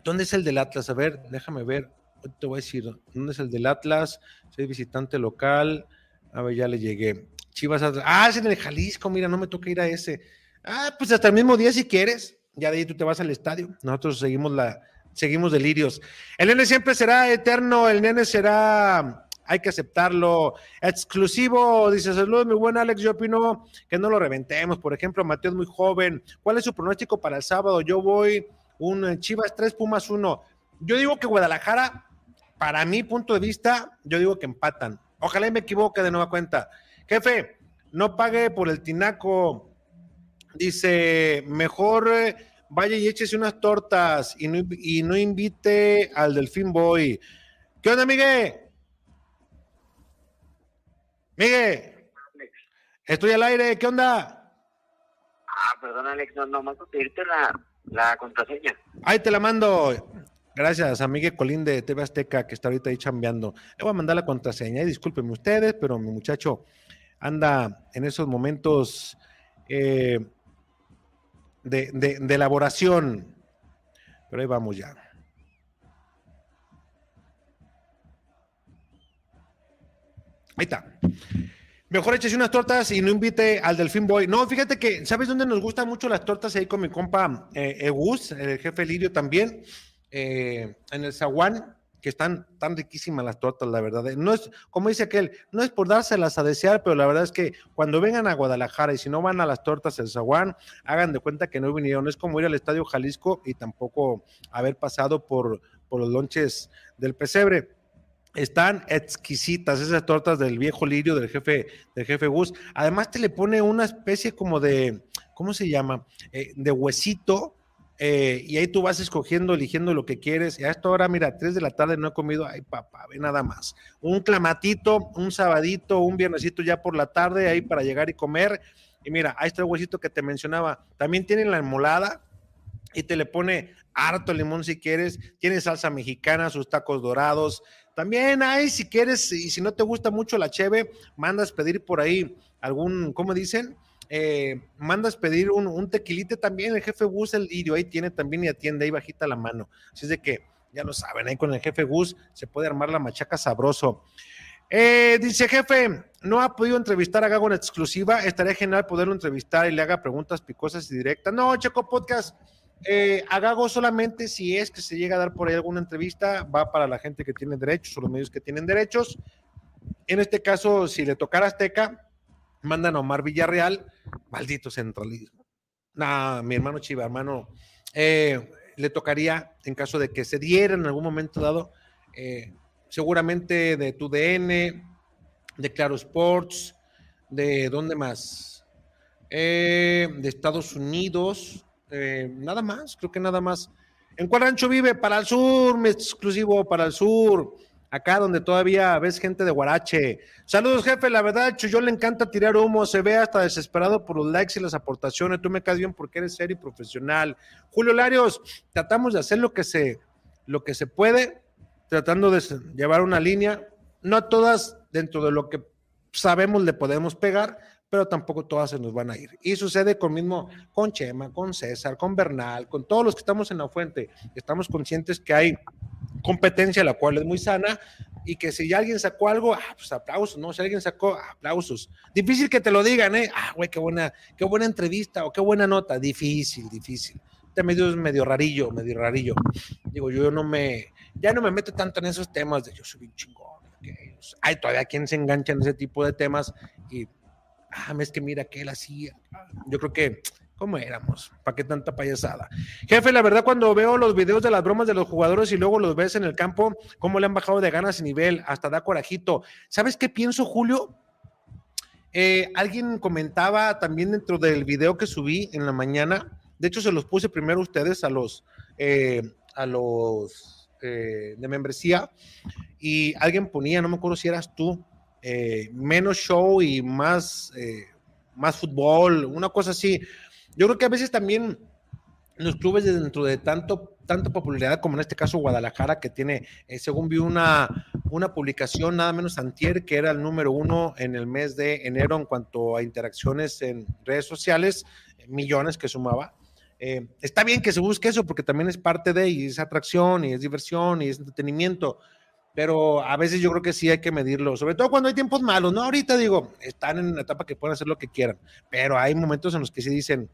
¿Dónde es el del Atlas? A ver, déjame ver te voy a decir, ¿dónde es el del Atlas? Soy visitante local. A ver, ya le llegué. Chivas Atlas. Ah, es en el Jalisco, mira, no me toca ir a ese. Ah, pues hasta el mismo día si quieres. Ya de ahí tú te vas al estadio. Nosotros seguimos la, seguimos delirios. El nene siempre será eterno, el nene será, hay que aceptarlo. Exclusivo, dice, saludos, mi buen Alex, yo opino que no lo reventemos. Por ejemplo, Mateo es muy joven. ¿Cuál es su pronóstico para el sábado? Yo voy un Chivas 3, Pumas 1. Yo digo que Guadalajara para mi punto de vista, yo digo que empatan. Ojalá y me equivoque de nueva cuenta. Jefe, no pague por el tinaco. Dice, mejor eh, vaya y échese unas tortas y no, y no invite al Delfín Boy. ¿Qué onda, Miguel? Miguel. Estoy al aire, ¿qué onda? Ah, perdón, Alex, no, no, más pedirte la, la contraseña. Ahí te la mando. Gracias a Miguel Colín de TV Azteca que está ahorita ahí chambeando. Le voy a mandar la contraseña y discúlpenme ustedes, pero mi muchacho anda en esos momentos eh, de, elaboración. Pero ahí vamos ya. Ahí está. Mejor échese unas tortas y no invite al Delfín Boy. No, fíjate que, ¿sabes dónde nos gustan mucho las tortas? Ahí con mi compa eh, Egus, el jefe Lirio también. Eh, en el zaguán, que están tan riquísimas las tortas, la verdad. No es, como dice aquel, no es por dárselas a desear, pero la verdad es que cuando vengan a Guadalajara y si no van a las tortas el zaguán, hagan de cuenta que no vinieron. Es como ir al Estadio Jalisco y tampoco haber pasado por, por los lonches del pesebre. Están exquisitas esas tortas del viejo lirio del jefe, del jefe Gus. Además te le pone una especie como de, ¿cómo se llama? Eh, de huesito eh, y ahí tú vas escogiendo, eligiendo lo que quieres. Y a esta hora, mira, tres de la tarde no he comido, ay papá, ve nada más. Un clamatito, un sabadito, un viernesito ya por la tarde, ahí para llegar y comer. Y mira, ahí está el huesito que te mencionaba. También tienen la enmolada y te le pone harto limón si quieres. Tiene salsa mexicana, sus tacos dorados. También hay, si quieres, y si no te gusta mucho la cheve, mandas pedir por ahí algún, ¿cómo dicen? Eh, mandas pedir un, un, tequilite también, el jefe Gus, el lirio, ahí tiene también y atiende, ahí bajita la mano. Así es de que, ya lo saben, ahí con el jefe Gus se puede armar la machaca sabroso. Eh, dice jefe, no ha podido entrevistar a Gago en exclusiva, estaría genial poderlo entrevistar y le haga preguntas picosas y directas. No, Checo Podcast, eh, a Gago solamente si es que se llega a dar por ahí alguna entrevista, va para la gente que tiene derechos o los medios que tienen derechos. En este caso, si le tocara Azteca, mandan a Omar Villarreal, maldito centralismo. Nah, mi hermano Chiva, hermano, eh, le tocaría, en caso de que se diera en algún momento dado, eh, seguramente de tu DN, de Claro Sports, de dónde más, eh, de Estados Unidos, eh, nada más, creo que nada más. ¿En cuál rancho vive? Para el sur, exclusivo, para el sur acá donde todavía ves gente de Guarache. Saludos, jefe. La verdad, yo le encanta tirar humo. Se ve hasta desesperado por los likes y las aportaciones. Tú me caes bien porque eres serio y profesional. Julio Larios, tratamos de hacer lo que se, lo que se puede, tratando de llevar una línea. No todas dentro de lo que sabemos le podemos pegar, pero tampoco todas se nos van a ir. Y sucede con mismo con Chema, con César, con Bernal, con todos los que estamos en la fuente. Estamos conscientes que hay competencia, la cual es muy sana, y que si alguien sacó algo, ah, pues aplausos, ¿no? Si alguien sacó, aplausos. Difícil que te lo digan, ¿eh? Ah, güey, qué buena, qué buena entrevista o qué buena nota. Difícil, difícil. Este medio es medio rarillo, medio rarillo. Digo, yo no me, ya no me meto tanto en esos temas de yo soy bien chingón. Hay todavía quien se engancha en ese tipo de temas y, ah, es que mira que él hacía. Yo creo que ¿Cómo éramos? ¿Para qué tanta payasada? Jefe, la verdad, cuando veo los videos de las bromas de los jugadores y luego los ves en el campo, cómo le han bajado de ganas y nivel, hasta da corajito. ¿Sabes qué pienso, Julio? Eh, alguien comentaba también dentro del video que subí en la mañana, de hecho se los puse primero a ustedes, a los, eh, a los eh, de membresía, y alguien ponía, no me acuerdo si eras tú, menos show y más, más fútbol, una cosa así yo creo que a veces también los clubes dentro de tanto, tanta popularidad como en este caso Guadalajara, que tiene, eh, según vi una, una publicación nada menos antier, que era el número uno en el mes de enero en cuanto a interacciones en redes sociales, millones que sumaba. Eh, está bien que se busque eso porque también es parte de, y es atracción, y es diversión, y es entretenimiento, pero a veces yo creo que sí hay que medirlo, sobre todo cuando hay tiempos malos, ¿no? Ahorita digo, están en una etapa que pueden hacer lo que quieran, pero hay momentos en los que sí dicen,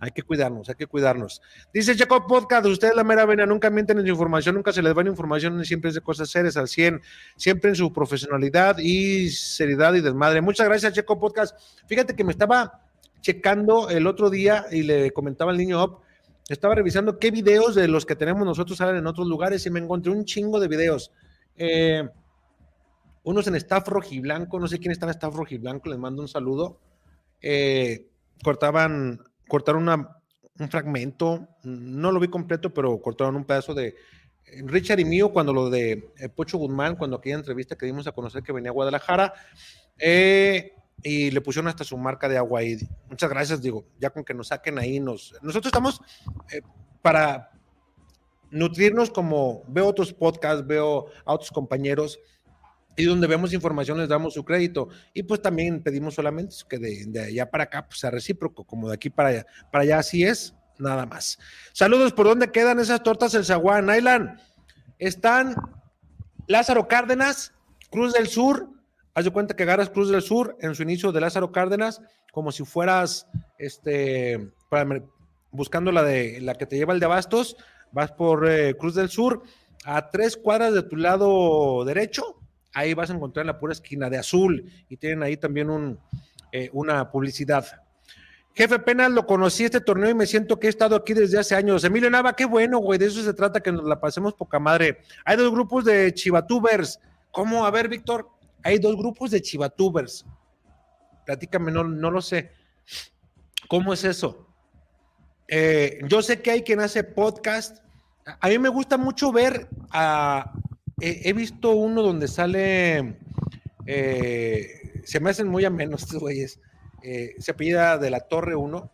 hay que cuidarnos, hay que cuidarnos. Dice Jacob Podcast, ustedes la mera vena, nunca mienten en su información, nunca se les va información, siempre es de cosas serias al 100, siempre en su profesionalidad y seriedad y desmadre. Muchas gracias, Jacob Podcast. Fíjate que me estaba checando el otro día y le comentaba al niño Op, estaba revisando qué videos de los que tenemos nosotros salen en otros lugares y me encontré un chingo de videos. Eh, unos en staff rojiblanco, no sé quién está en staff rojiblanco, les mando un saludo. Eh, cortaban cortaron un fragmento, no lo vi completo, pero cortaron un pedazo de eh, Richard y mío cuando lo de eh, Pocho Guzmán, cuando aquella entrevista que dimos a conocer que venía a Guadalajara, eh, y le pusieron hasta su marca de agua ahí. Muchas gracias, digo, ya con que nos saquen ahí, nos, nosotros estamos para nutrirnos como veo otros podcasts, veo a otros compañeros y donde vemos información les damos su crédito. Y pues también pedimos solamente que de, allá para acá pues sea recíproco, como de aquí para allá. Para allá así es, nada más. Saludos, ¿por dónde quedan esas tortas el Zaguán? Aylan, están Lázaro Cárdenas, Cruz del Sur. Haz de cuenta que agarras Cruz del Sur en su inicio de Lázaro Cárdenas, como si fueras este, buscando la de la que te lleva el de Abastos, vas por eh, Cruz del Sur, a tres cuadras de tu lado derecho, ahí vas a encontrar en la pura esquina de azul y tienen ahí también un, eh, una publicidad. Jefe Penal, lo conocí este torneo y me siento que he estado aquí desde hace años. Emilio Nava, qué bueno, güey, de eso se trata, que nos la pasemos poca madre. Hay dos grupos de chivatubers. ¿Cómo? A ver, Víctor, hay dos grupos de chivatubers. Platícame, no, no lo sé. ¿Cómo es eso? Eh, yo sé que hay quien hace podcast. A mí me gusta mucho ver a, he, visto uno donde sale, eh, se me hacen muy amenos estos güeyes. eh, se apellida de la Torre 1.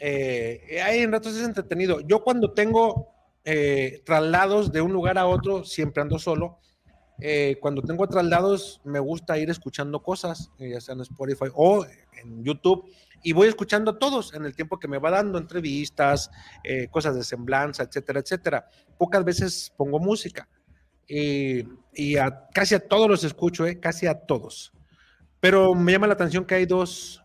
Eh, ahí en ratos es entretenido. Yo cuando tengo eh, traslados de un lugar a otro, siempre ando solo. Eh, cuando tengo traslados, me gusta ir escuchando cosas, eh, ya sea en Spotify o en YouTube, y voy escuchando todos en el tiempo que me va dando, entrevistas, eh, cosas de semblanza, etcétera, etcétera. Pocas veces pongo música y, a, casi a todos los escucho, eh, casi a todos. Pero me llama la atención que hay dos,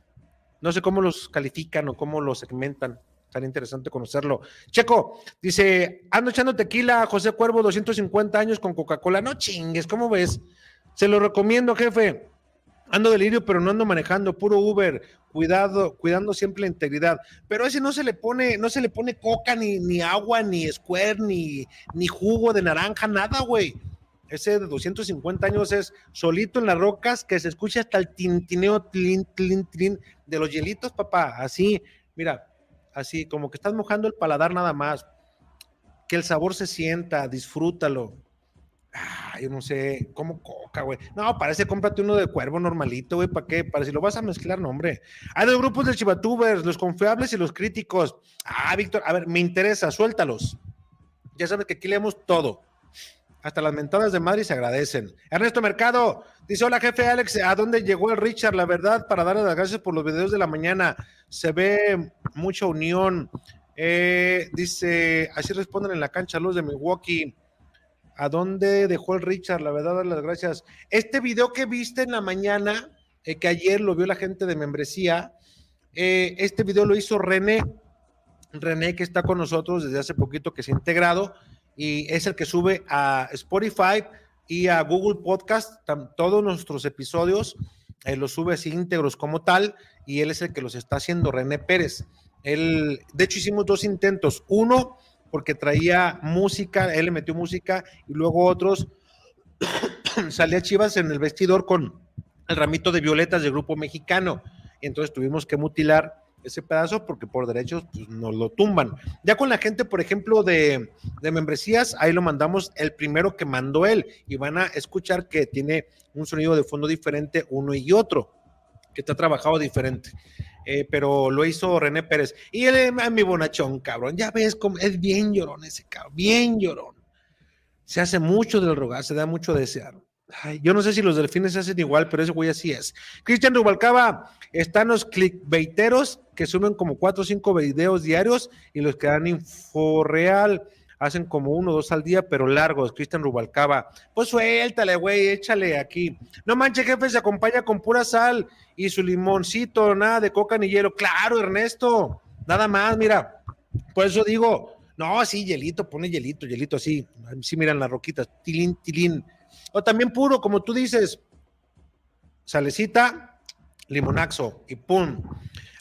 no sé cómo los califican o cómo los segmentan. Tan interesante conocerlo. Checo dice: Ando echando tequila, José Cuervo, 250 años con Coca-Cola. No chingues, ¿cómo ves? Se lo recomiendo, jefe. Ando delirio, pero no ando manejando, puro Uber. Cuidado, cuidando siempre la integridad. Pero ese no se le pone, no se le pone coca, ni, ni agua, ni square, ni, ni jugo de naranja, nada, güey. Ese de 250 años es solito en las rocas, que se escucha hasta el tintineo, tlin, tlin, tlin, de los hielitos, papá. Así, mira, así, como que estás mojando el paladar nada más. Que el sabor se sienta, disfrútalo. Ah, yo no sé, como coca, güey. No, parece cómprate uno de cuervo normalito, güey. ¿Para qué? Para si lo vas a mezclar, no, hombre. Hay dos grupos de chivatubers, los confiables y los críticos. Ah, Víctor, a ver, me interesa, suéltalos. Ya sabes que aquí leemos todo. Hasta las mentadas de madre se agradecen. Ernesto Mercado dice: Hola, jefe Alex, ¿a dónde llegó el Richard? La verdad, para darle las gracias por los videos de la mañana. Se ve mucha unión. Eh, dice: Así responden en la cancha los de Milwaukee. ¿A dónde dejó el Richard? La verdad, las gracias. Este video que viste en la mañana, eh, que ayer lo vio la gente de membresía, eh, este video lo hizo René. René, que está con nosotros desde hace poquito, que se ha integrado y es el que sube a Spotify y a Google Podcast todos nuestros episodios, eh, los sube así íntegros como tal, y él es el que los está haciendo, René Pérez. Él, de hecho, hicimos dos intentos. Uno, porque traía música, él le metió música, y luego otros, salía Chivas en el vestidor con el ramito de violetas del grupo mexicano. Entonces tuvimos que mutilar ese pedazo porque por derechos pues, nos lo tumban. Ya con la gente, por ejemplo, de, de membresías, ahí lo mandamos el primero que mandó él y van a escuchar que tiene un sonido de fondo diferente uno y otro, que está trabajado diferente. Eh, pero lo hizo René Pérez. Y él es mi bonachón, cabrón. Ya ves cómo es bien llorón ese cabrón, bien llorón. Se hace mucho del rogar, se da mucho desear. Yo no sé si los delfines se hacen igual, pero ese güey así es. Cristian Rubalcaba, están los clickbaiteros que suben como cuatro o cinco videos diarios y los que dan inforeal hacen como uno o dos al día, pero largos. Cristian Rubalcaba, pues suéltale, güey, échale aquí. No manches, jefe, se acompaña con pura sal y su limoncito, nada de coca ni hielo. Claro, Ernesto, nada más, mira. Por eso digo, no, sí, hielito, pone hielito, hielito así. Sí, miran las roquitas, tilín, tilín. O también puro, como tú dices, salecita, limonaxo y pum.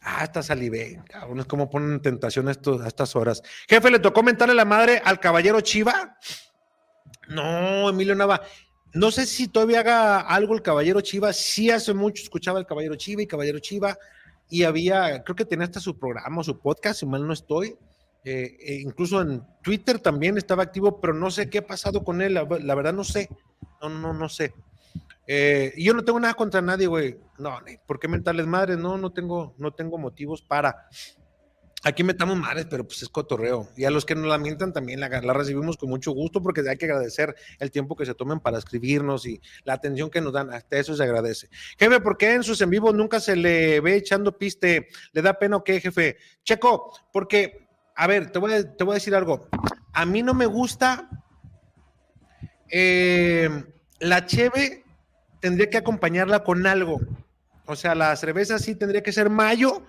Ah, hasta salivé. Cabrón, es como ponen en tentación a, a estas horas. Jefe, ¿le tocó mentarle la madre al caballero Chiva? No, Emilio Nava. No sé si todavía haga algo el caballero Chiva. Sí, hace mucho escuchaba el caballero Chiva y caballero Chiva. Y había, creo que tenía hasta su programa, su podcast, si mal no estoy. Eh, eh, incluso en Twitter también estaba activo, pero no sé qué ha pasado con él. La, la verdad, no sé. No, no, no sé. Eh, y yo no tengo nada contra nadie, güey. No, ¿por qué mentarles madres? No, no tengo, no tengo motivos para. Aquí metamos madres, pero pues es cotorreo. Y a los que nos la mientan también la, la recibimos con mucho gusto porque hay que agradecer el tiempo que se tomen para escribirnos y la atención que nos dan. Hasta eso se agradece. Jefe, ¿por qué en sus en vivos nunca se le ve echando piste? ¿Le da pena o qué, jefe? Checo, porque, a ver, te voy a, te voy a decir algo. A mí no me gusta eh, la cheve tendría que acompañarla con algo. O sea, la cerveza sí tendría que ser mayo,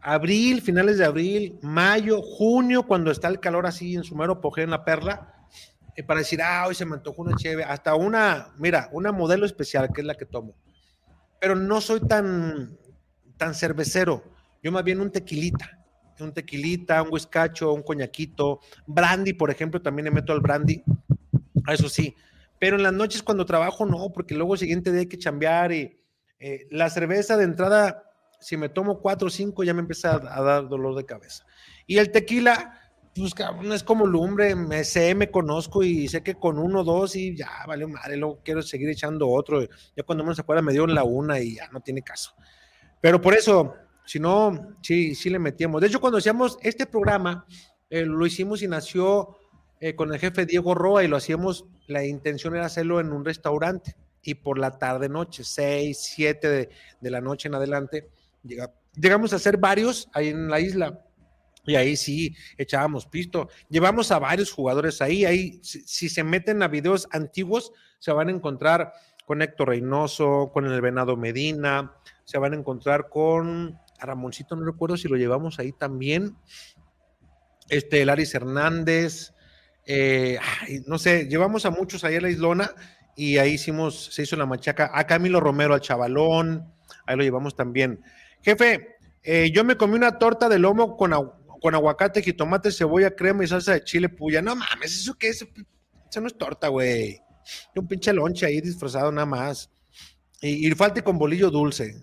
abril, finales de abril, mayo, junio, cuando está el calor así en su mero en la perla, eh, para decir, ah, hoy se me antojó una cheve, hasta una, mira, una modelo especial, que es la que tomo. Pero no soy tan, tan cervecero, yo más bien un tequilita, un tequilita, un whiskacho, un coñaquito, brandy, por ejemplo, también le meto al brandy, eso sí, pero en las noches cuando trabajo no, porque luego el siguiente día hay que chambear y eh, la cerveza de entrada, si me tomo cuatro o cinco ya me empieza a, a, dar dolor de cabeza. Y el tequila, pues cabrón, es como lumbre, me sé, me conozco y sé que con uno o dos y ya, vale madre, luego quiero seguir echando otro. Ya cuando menos se acuerda me dio la una y ya no tiene caso. Pero por eso, si no, sí, sí le metíamos. De hecho, cuando hacíamos este programa, eh, lo hicimos y nació eh, con el jefe Diego Roa y lo hacíamos, la intención era hacerlo en un restaurante y por la tarde noche, 6, 7 de, de la noche en adelante, llega- llegamos a hacer varios ahí en la isla. Y ahí sí echábamos pisto. Llevamos a varios jugadores ahí. Ahí, si, si se meten a videos antiguos, se van a encontrar con Héctor Reynoso, con el Venado Medina, se van a encontrar con a Ramoncito, no recuerdo si lo llevamos ahí también. Este, Laris Hernández, eh, no sé, llevamos a muchos ahí a la Islona y ahí hicimos, se hizo la machaca. A Camilo Romero, al Chavalón, ahí lo llevamos también. Jefe, eh, yo me comí una torta de lomo con, con aguacate, jitomate, cebolla, crema y salsa de chile puya. No mames, ¿eso qué es? Eso no es torta, güey. Un pinche lonche ahí disfrazado nada más. Y, y falte con bolillo dulce.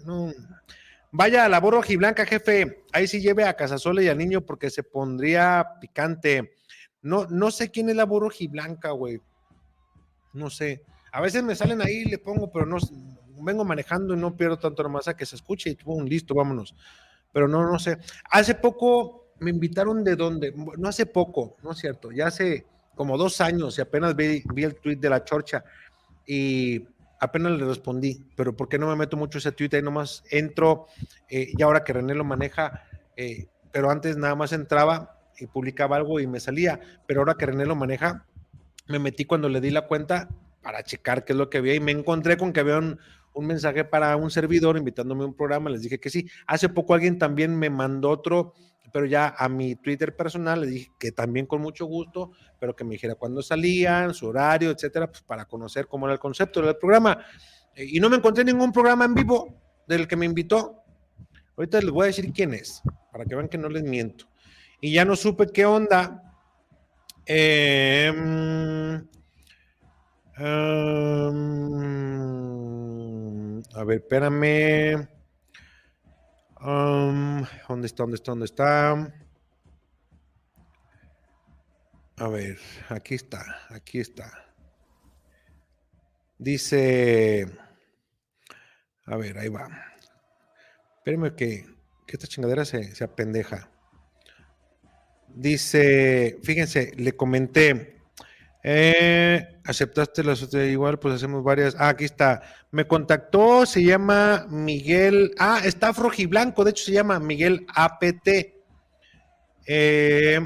Vaya a la borra blanca, jefe. Ahí sí lleve a Casasola y al niño porque se pondría picante. No, no sé quién es la blanca, güey. No sé. A veces me salen ahí y le pongo, pero no vengo manejando y no pierdo tanto nomás a que se escuche y pum, listo, vámonos. Pero no, no sé. Hace poco me invitaron de dónde, no hace poco, no es cierto, ya hace como dos años y apenas vi, vi el tweet de la chorcha y apenas le respondí, pero ¿por qué no me meto mucho ese tweet? Ahí nomás entro eh, y ahora que René lo maneja, eh, pero antes nada más entraba y publicaba algo y me salía, pero ahora que René lo maneja, me metí cuando le di la cuenta para checar qué es lo que había y me encontré con que había un, un mensaje para un servidor invitándome a un programa, les dije que sí. Hace poco alguien también me mandó otro, pero ya a mi Twitter personal le dije que también con mucho gusto, pero que me dijera cuándo salían, su horario, etcétera, pues para conocer cómo era el concepto del programa. Eh, Y no me encontré ningún programa en vivo del que me invitó. Ahorita les voy a decir quién es, para que vean que no les miento. Y ya no supe qué onda. Mm, um, a ver, espérame. Um, ¿Dónde está? ¿Dónde está? ¿Dónde está? A ver, aquí está, aquí está. Dice, a ver, ahí va. Espérenme que, que esta chingadera se, se apendeja. Dice, fíjense, le comenté, eh, aceptaste la igual, pues hacemos varias. Ah, aquí está. Me contactó, se llama Miguel. Ah, está Frojiblanco, de hecho se llama Miguel APT. Eh,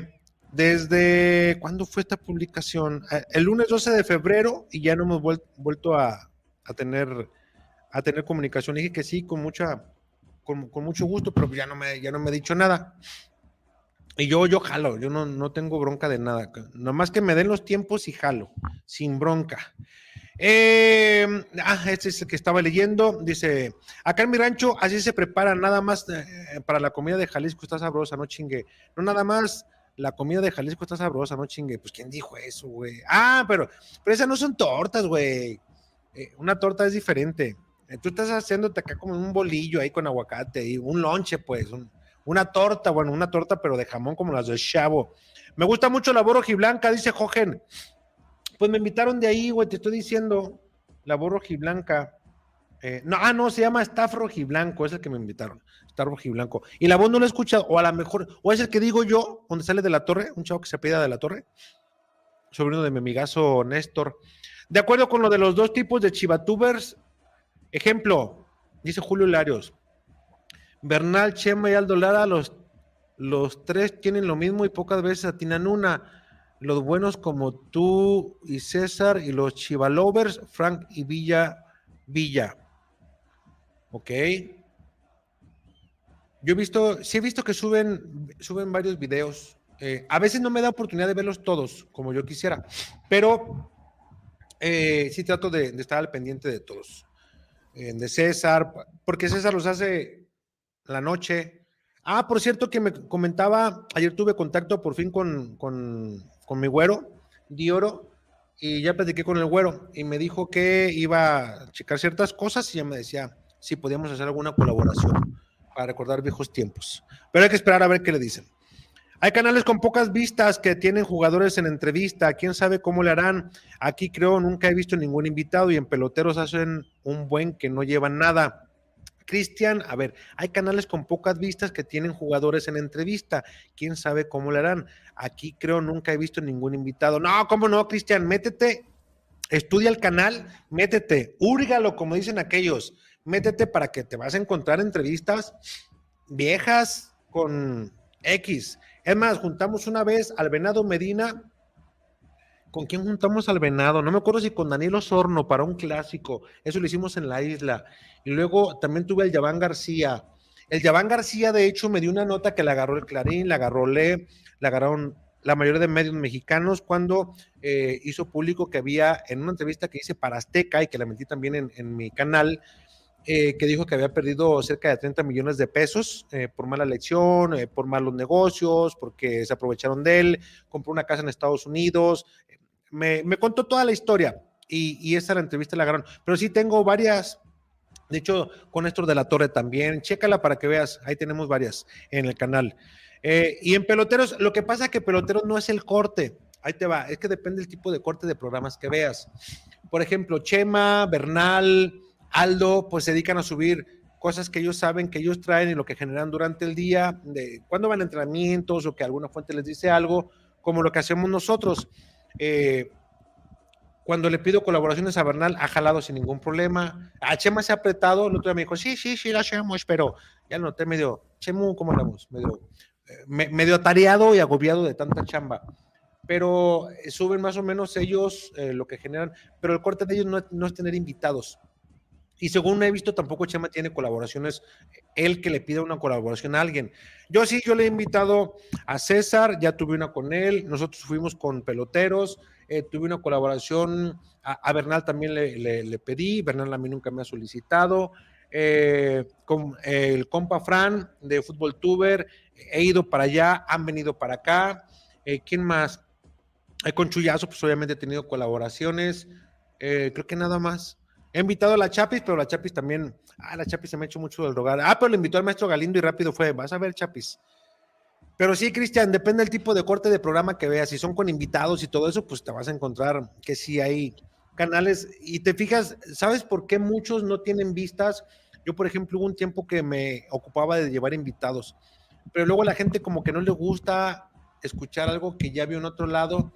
desde, ¿cuándo fue esta publicación? Eh, El lunes 12 de febrero y ya no hemos vuel- vuelto a, tener a tener comunicación. Dije que sí, con mucha, con, con mucho gusto, pero ya no me, ya no me ha dicho nada. Y yo, yo jalo, yo no, no tengo bronca de nada. Nomás que me den los tiempos y jalo, sin bronca. Eh, ah, este es el que estaba leyendo. Dice: Acá en mi rancho, así se prepara nada más eh, para la comida de Jalisco, está sabrosa, no chingue. No nada más la comida de Jalisco está sabrosa, no chingue. Pues, ¿quién dijo eso, güey? Ah, pero, pero esas no son tortas, güey. Eh, una torta es diferente. Tú estás haciéndote acá como un bolillo ahí con aguacate y un lonche, pues, una torta, bueno, una torta, pero de jamón como las de Chavo. Me gusta mucho la blanca, dice Jojen. Pues me invitaron de ahí, güey, te estoy diciendo, la blanca. Eh, no, ah, no, se llama Staff Rojiblanco, es el que me invitaron, Staff Rojiblanco. Y la voz no la he escuchado, o a lo mejor, o es el que digo yo, donde sale de la torre, un chavo que se apellida de la torre, sobrino de mi amigazo Néstor. De acuerdo con lo de los dos tipos de chivatubers, ejemplo, dice Julio Larios, Bernal, Chema y Aldo Lara, los, los tres tienen lo mismo y pocas veces atinan una. Los buenos como tú y César y los chivalovers, Frank y Villa Villa. Ok. Yo he visto, sí he visto que suben, suben varios videos. Eh, a veces no me da oportunidad de verlos todos, como yo quisiera, pero eh, sí trato de, estar al pendiente de todos. Eh, de César, porque César los hace la noche. Ah, por cierto, que me comentaba, ayer tuve contacto por fin con, con, con mi güero, Dioro, y ya platiqué con el güero, y me dijo que iba a checar ciertas cosas y ya me decía si podíamos hacer alguna colaboración para recordar viejos tiempos. Pero hay que esperar a ver qué le dicen. Hay canales con pocas vistas que tienen jugadores en entrevista. ¿Quién sabe cómo le harán? Aquí creo nunca he visto ningún invitado y en peloteros hacen un buen que no llevan nada. Cristian, a ver, hay canales con pocas vistas que tienen jugadores en entrevista. ¿Quién sabe cómo le harán? Aquí creo nunca he visto ningún invitado. No, ¿cómo no, Cristian? Métete, estudia el canal, métete, úrgalo, como dicen aquellos. Métete para que te vas a encontrar entrevistas viejas con X. Es más, juntamos una vez al Venado Medina. ¿Con quién juntamos al Venado? No me acuerdo si con Daniel Osorno para un clásico. Eso lo hicimos en la isla. Y luego también tuve al Yaván García. El Yaván García, de hecho, me dio una nota que le agarró el Clarín, la agarró Le, la agarraron la mayoría de medios mexicanos cuando eh, hizo público que había en una entrevista que hice para Azteca y que la metí también en, en mi canal, eh, que dijo que había perdido cerca de 30 millones de pesos eh, por mala elección, eh, por malos negocios, porque se aprovecharon de él, compró una casa en Estados Unidos. Me, me contó toda la historia y, y esa la entrevista la agarraron. Pero sí tengo varias, de hecho, con Néstor de la Torre también. Chécala para que veas, ahí tenemos varias en el canal. Eh, y en peloteros, lo que pasa que peloteros no es el corte. Ahí te va, es que depende del tipo de corte de programas que veas. Por ejemplo, Chema, Bernal, Aldo, pues se dedican a subir cosas que ellos saben, que ellos traen y lo que generan durante el día, de cuando van entrenamientos o que alguna fuente les dice algo, como lo que hacemos nosotros. Eh, cuando le pido colaboraciones a Bernal, ha jalado sin ningún problema. A Chema se ha apretado, el otro día me dijo, sí, sí, sí, la hacemos, pero ya lo noté medio, Chemu, ¿cómo andamos? Medio, eh, me- medio atareado y agobiado de tanta chamba. Pero eh, suben más o menos ellos eh, lo que generan, pero el corte de ellos no, no es tener invitados. Y según he visto, tampoco Chema tiene colaboraciones, él que le pida una colaboración a alguien. Yo sí, yo le he invitado a César, ya tuve una con él, nosotros fuimos con peloteros, eh, tuve una colaboración, a, Bernal también le, pedí, Bernal a mí nunca me ha solicitado, eh, con el compa Fran de Fútbol Tuber, he ido para allá, han venido para acá, eh, ¿quién más? Eh, con Chuyazo, pues obviamente he tenido colaboraciones, eh, creo que nada más. He invitado a la Chapis, pero la Chapis también, ah, la Chapis se me ha hecho mucho del rogar. Ah, pero le invitó al maestro Galindo y rápido fue, vas a ver Chapis. Pero sí, Cristian, depende del tipo de corte de programa que veas. Si son con invitados y todo eso, pues te vas a encontrar que sí hay canales. Y te fijas, ¿sabes por qué muchos no tienen vistas? Yo, por ejemplo, hubo un tiempo que me ocupaba de llevar invitados, pero luego la gente como que no le gusta escuchar algo que ya vio en otro lado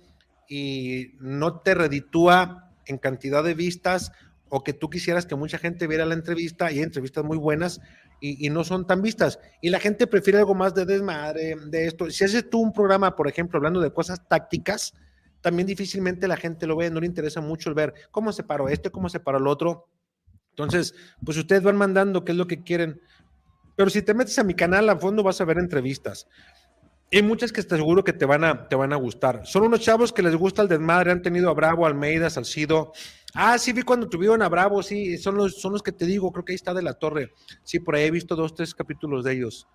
y no te reditúa en cantidad de vistas o que tú quisieras que mucha gente viera la entrevista y hay entrevistas muy buenas y, y no son tan vistas. Y la gente prefiere algo más de desmadre, de esto. Si haces tú un programa, por ejemplo, hablando de cosas tácticas, también difícilmente la gente lo ve, no le interesa mucho el ver cómo se paró este, cómo se paró el otro. Entonces, pues ustedes van mandando qué es lo que quieren. Pero si te metes a mi canal a fondo vas a ver entrevistas. Hay muchas que te seguro que te van a, te van a gustar. Son unos chavos que les gusta el desmadre, han tenido a Bravo, Almeida, Salcido. Ah, sí, vi cuando tuvieron a Bravo, sí, son los, son los que te digo, creo que ahí está de la torre. Sí, por ahí he visto dos, tres capítulos de ellos.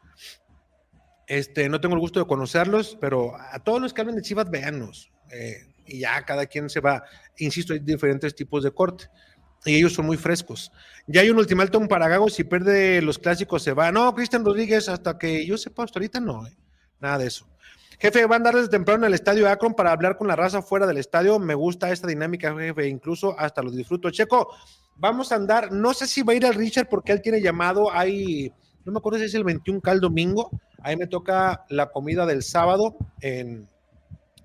Este, no tengo el gusto de conocerlos, pero a todos los que hablan de Chivas, véanlos. Eh, y ya cada quien se va. Insisto, hay diferentes tipos de corte. Y ellos son muy frescos. Ya hay un ultimátum para Gago, si pierde los clásicos se va. No, Cristian Rodríguez, hasta que yo sepa, hasta ahorita no. eh. Nada de eso. Jefe, van a andar desde temprano el estadio Akron para hablar con la raza fuera del estadio. Me gusta esta dinámica, jefe, incluso hasta lo disfruto. Checo, vamos a andar, no sé si va a ir al Richard porque él tiene llamado, hay, no me acuerdo si es el 21 cal domingo, ahí me toca la comida del sábado en,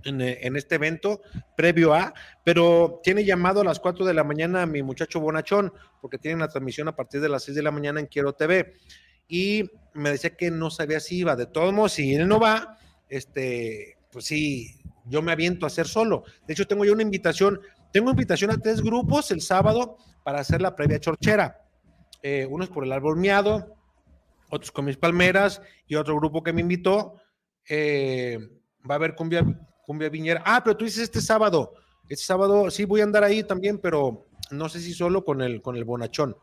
en, en este evento previo a, pero tiene llamado a las 4 de la mañana a mi muchacho Bonachón, porque tienen la transmisión a partir de las 6 de la mañana en Quiero TV. Y me decía que no sabía si iba. De todos modos, si él no va, este, pues sí, yo me aviento a hacer solo. De hecho, tengo yo una invitación, tengo invitación a tres grupos el sábado para hacer la previa chorchera. Eh, unos por el árbol miado, otros con mis palmeras y otro grupo que me invitó. eh, va a haber cumbia, cumbia viñera. Ah, pero tú dices este sábado. Este sábado sí voy a andar ahí también, pero no sé si solo con el, con el bonachón.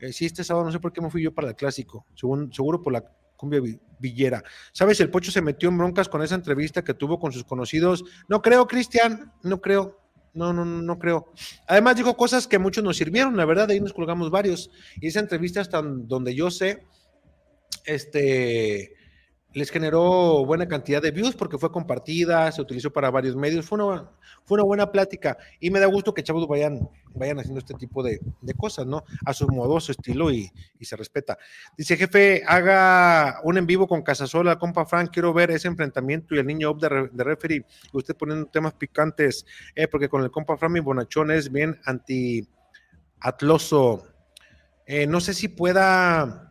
Eh, sí, este sábado no sé por qué me fui yo para el clásico. Según, seguro por la cumbia vi- villera. ¿Sabes? El Pocho se metió en broncas con esa entrevista que tuvo con sus conocidos. No creo, Cristian, no creo. No, no, no, creo. Además dijo cosas que muchos nos sirvieron, la verdad, ahí nos colgamos varios. Y esa entrevista hasta donde yo sé, este, les generó buena cantidad de views porque fue compartida, se utilizó para varios medios, fue una, fue una buena plática y me da gusto que chavos vayan, vayan haciendo este tipo de, de cosas, ¿no? A su modo, a su estilo y, y, se respeta. Dice, jefe, haga un en vivo con Casasola, compa Frank, quiero ver ese enfrentamiento y el niño up de, de referee, usted poniendo temas picantes, eh, porque con el compa Frank mi bonachón es bien anti-atloso. Eh, no sé si pueda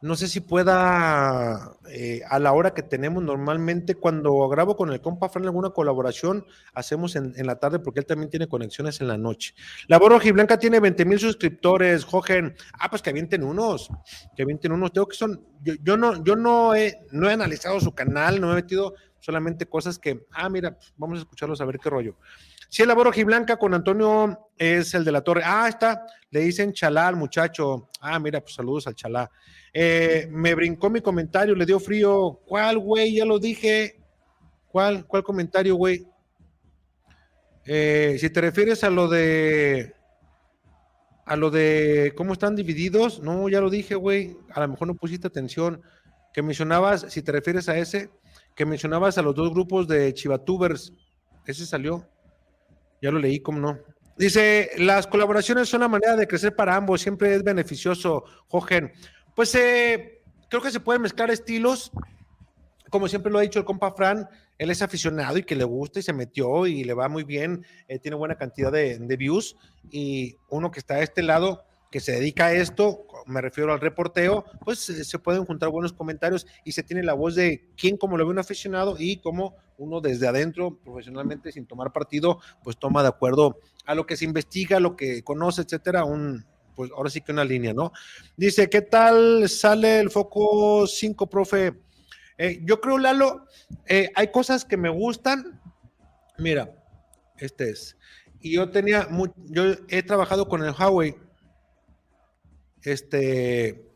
no sé si pueda, eh, a la hora que tenemos normalmente, cuando grabo con el compa Fran alguna colaboración, hacemos en, la tarde porque él también tiene conexiones en la noche. La y Blanca tiene 20 mil suscriptores, Jojen. Ah, pues que avienten unos, que avienten unos. Tengo que son, yo, yo, no, yo no he, no he analizado su canal, no he metido solamente cosas que, ah, mira, pues vamos a escucharlos a ver qué rollo. Si el labor blanca con Antonio es el de la torre. Ah, está. Le dicen chalá al muchacho. Ah, mira, pues saludos al chalá. Eh, me brincó mi comentario, le dio frío. ¿Cuál, güey? Ya lo dije. ¿Cuál, cuál comentario, güey? Eh, si te refieres a lo de. A lo de cómo están divididos, no, ya lo dije, güey. A lo mejor no pusiste atención. Que mencionabas, si te refieres a ese, que mencionabas a los dos grupos de Chivatubers. Ese salió. Ya lo leí, ¿cómo no? Dice, las colaboraciones son la manera de crecer para ambos, siempre es beneficioso, Jojen. Pues eh, creo que se pueden mezclar estilos, como siempre lo ha dicho el compa Fran, él es aficionado y que le gusta y se metió y le va muy bien, eh, tiene buena cantidad de, de, views y uno que está a este lado, que se dedica a esto, me refiero al reporteo, pues eh, se pueden juntar buenos comentarios y se tiene la voz de quién como lo ve un aficionado y cómo uno desde adentro, profesionalmente, sin tomar partido, pues toma de acuerdo a lo que se investiga, lo que conoce, etcétera, un, pues ahora sí que una línea, ¿no? Dice, ¿qué tal sale el foco 5, profe? Eh, yo creo, Lalo, eh, hay cosas que me gustan. Mira, este es. Y yo tenía, yo he trabajado con el Huawei este,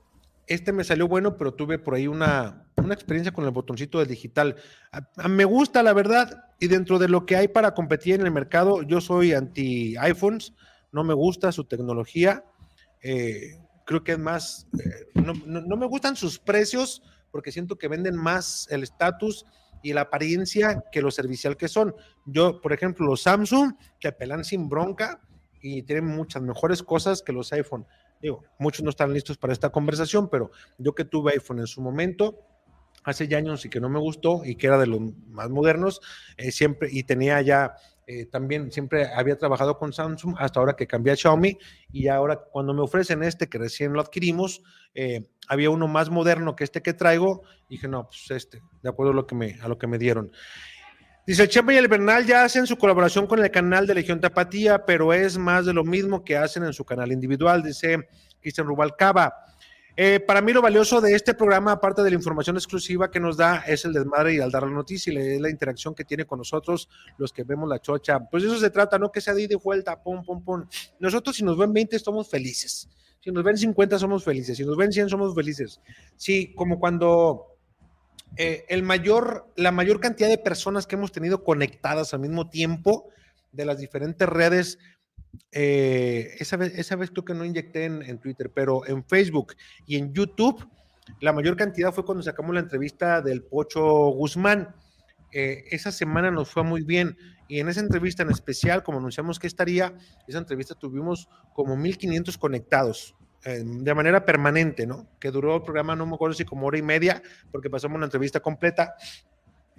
este me salió bueno, pero tuve por ahí una, una experiencia con el botoncito del digital. A, me gusta, la verdad, y dentro de lo que hay para competir en el mercado, yo soy anti iPhones, no me gusta su tecnología. Eh, creo que es más, eh, no, no, me gustan sus precios porque siento que venden más el estatus y la apariencia que lo servicial que son. Yo, por ejemplo, los Samsung, que apelan sin bronca y tienen muchas mejores cosas que los iPhone. Digo, muchos no están listos para esta conversación, pero yo que tuve iPhone en su momento, hace ya años y que no me gustó y que era de los más modernos, eh, siempre y tenía ya eh, también siempre había trabajado con Samsung hasta ahora que cambié a Xiaomi y ahora cuando me ofrecen este que recién lo adquirimos, eh, había uno más moderno que este que traigo y dije, no, pues este, de acuerdo a lo que me, a lo que me dieron. Dice, el y el Bernal ya hacen su colaboración con el canal de Legión Tapatía, pero es más de lo mismo que hacen en su canal individual, dice Cristian Rubalcaba. Eh, para mí lo valioso de este programa, aparte de la información exclusiva que nos da, es el desmadre y al dar la noticia y la interacción que tiene con nosotros, los que vemos la chocha. Pues eso se trata, no que sea de ida y vuelta, pum, pum, pum. Nosotros si nos ven 20 somos felices. Si nos ven 50 somos felices. Si nos ven 100 somos felices. Sí, como cuando eh, el mayor, la mayor cantidad de personas que hemos tenido conectadas al mismo tiempo de las diferentes redes. Eh, esa, vez, esa vez creo que no inyecté en, Twitter, pero en Facebook y en YouTube, la mayor cantidad fue cuando sacamos la entrevista del Pocho Guzmán. Eh, esa semana nos fue muy bien y en esa entrevista en especial, como anunciamos que estaría, esa entrevista tuvimos como 1500 conectados de manera permanente, ¿no? Que duró el programa, no me acuerdo si como hora y media, porque pasamos una entrevista completa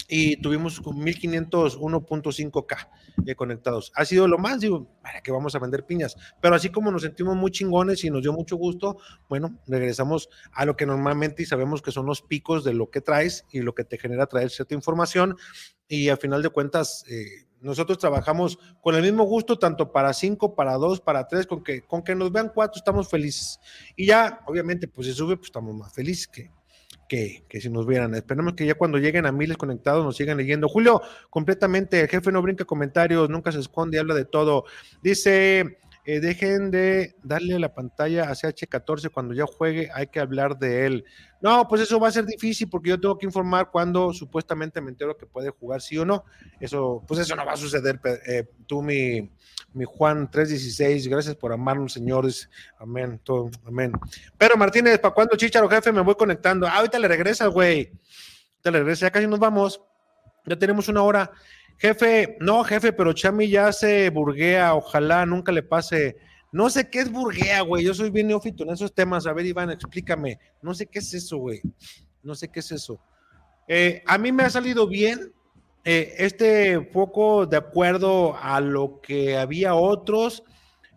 y tuvimos 1501.5K eh, conectados. Ha sido lo más, digo, para que vamos a vender piñas, pero así como nos sentimos muy chingones y nos dio mucho gusto, bueno, regresamos a lo que normalmente y sabemos que son los picos de lo que traes y lo que te genera traer cierta información y al final de cuentas... Eh, nosotros trabajamos con el mismo gusto, tanto para cinco, para dos, para tres, con que, con que nos vean cuatro estamos felices. Y ya, obviamente, pues si sube, pues estamos más felices que, que, que, si nos vieran. Esperemos que ya cuando lleguen a miles conectados nos sigan leyendo. Julio, completamente, el jefe no brinca comentarios, nunca se esconde, habla de todo. Dice eh, dejen de darle la pantalla a CH14 cuando ya juegue, hay que hablar de él. No, pues eso va a ser difícil porque yo tengo que informar cuando supuestamente me entero que puede jugar sí o no. Eso, pues eso no va a suceder. Eh, tú, mi, mi Juan 316, gracias por amarnos, señores. Amén, todo, amén. Pero Martínez, ¿para cuándo Chicharo, jefe? Me voy conectando. Ah, ahorita le regresas, güey. Te regresa, ya casi nos vamos. Ya tenemos una hora. Jefe, no, jefe, pero Chami ya se burguea, ojalá nunca le pase. No sé qué es burguea, güey. Yo soy bien neófito en esos temas. A ver, Iván, explícame. No sé qué es eso, güey. No sé qué es eso. Eh, a mí me ha salido bien eh, este poco de acuerdo a lo que había otros,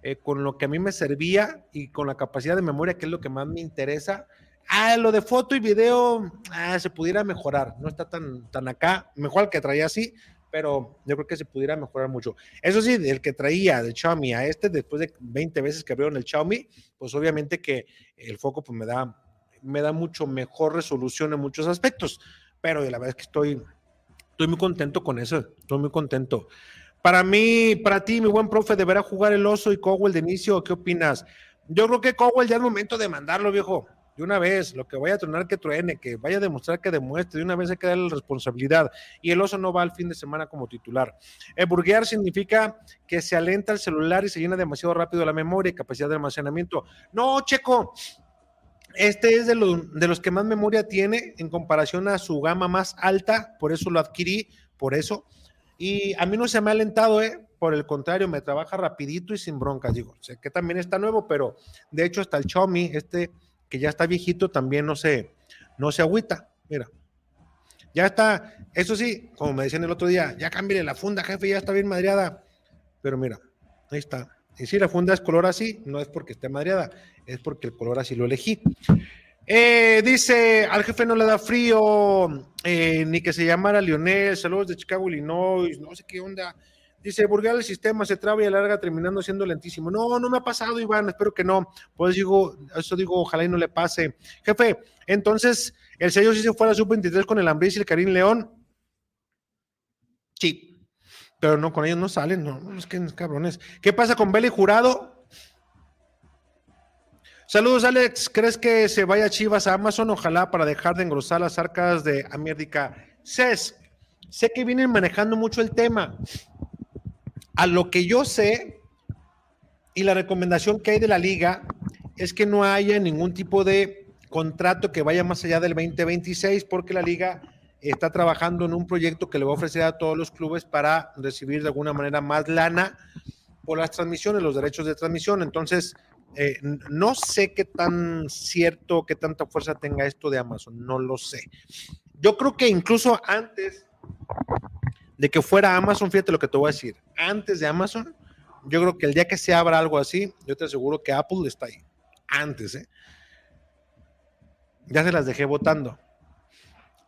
eh, con lo que a mí me servía y con la capacidad de memoria, que es lo que más me interesa. Ah, lo de foto y video ah, se pudiera mejorar. No está tan, tan acá. Mejor el que traía así, pero yo creo que se pudiera mejorar mucho. Eso sí, el que traía de Xiaomi a este, después de 20 veces que abrieron el Xiaomi, pues obviamente que el foco pues me da, me da mucho mejor resolución en muchos aspectos, pero la verdad es que estoy, estoy muy contento con eso, estoy muy contento. Para mí, para ti, mi buen profe, deberá jugar el oso y Cowell de inicio, ¿qué opinas? Yo creo que Cowell ya es momento de mandarlo, viejo de una vez, lo que vaya a tronar que truene, que vaya a demostrar que demuestre, de una vez hay que darle la responsabilidad. Y el oso no va al fin de semana como titular. El burguear significa que se alenta el celular y se llena demasiado rápido la memoria y capacidad de almacenamiento. No, Checo, este es de, de los que más memoria tiene en comparación a su gama más alta, por eso lo adquirí, por eso. Y a mí no se me ha alentado, ¿eh? Por el contrario, me trabaja rapidito y sin broncas. Digo, sé que también está nuevo, pero de hecho hasta el Xiaomi, este que ya está viejito, también no se, no se agüita. Mira, ya está, eso sí, como me decían el otro día, ya cámbiale la funda, jefe, ya está bien madreada. Pero mira, ahí está. Y si la funda es color así, no es porque esté madreada, es porque el color así lo elegí. Eh, dice, al jefe no le da frío, eh, ni que se llamara Lionel, saludos de Chicago, Illinois, no sé qué onda. Dice, burguear el sistema se traba y alarga terminando siendo lentísimo. No, no me ha pasado, Iván, espero que no. Pues digo, eso digo, ojalá y no le pase. Jefe, entonces, ¿el sello sí se fue a la sub-23 con el Ambris y el Karim León? Sí, pero no, con ellos no salen, no, es que cabrones. ¿Qué pasa con Beli Jurado? Saludos, Alex. ¿Crees que se vaya Chivas a Amazon? Ojalá para dejar de engrosar las arcas de América. Cés, sé que vienen manejando mucho el tema. A lo que yo sé, y la recomendación que hay de la liga es que no haya ningún tipo de contrato que vaya más allá del 2026, porque la liga está trabajando en un proyecto que le va a ofrecer a todos los clubes para recibir de alguna manera más lana por las transmisiones, los derechos de transmisión. Entonces, eh, no sé qué tan cierto, qué tanta fuerza tenga esto de Amazon, no lo sé. Yo creo que incluso antes de que fuera Amazon, fíjate lo que te voy a decir, antes de Amazon, yo creo que el día que se abra algo así, yo te aseguro que Apple está ahí. Antes, ¿eh? Ya se las dejé votando.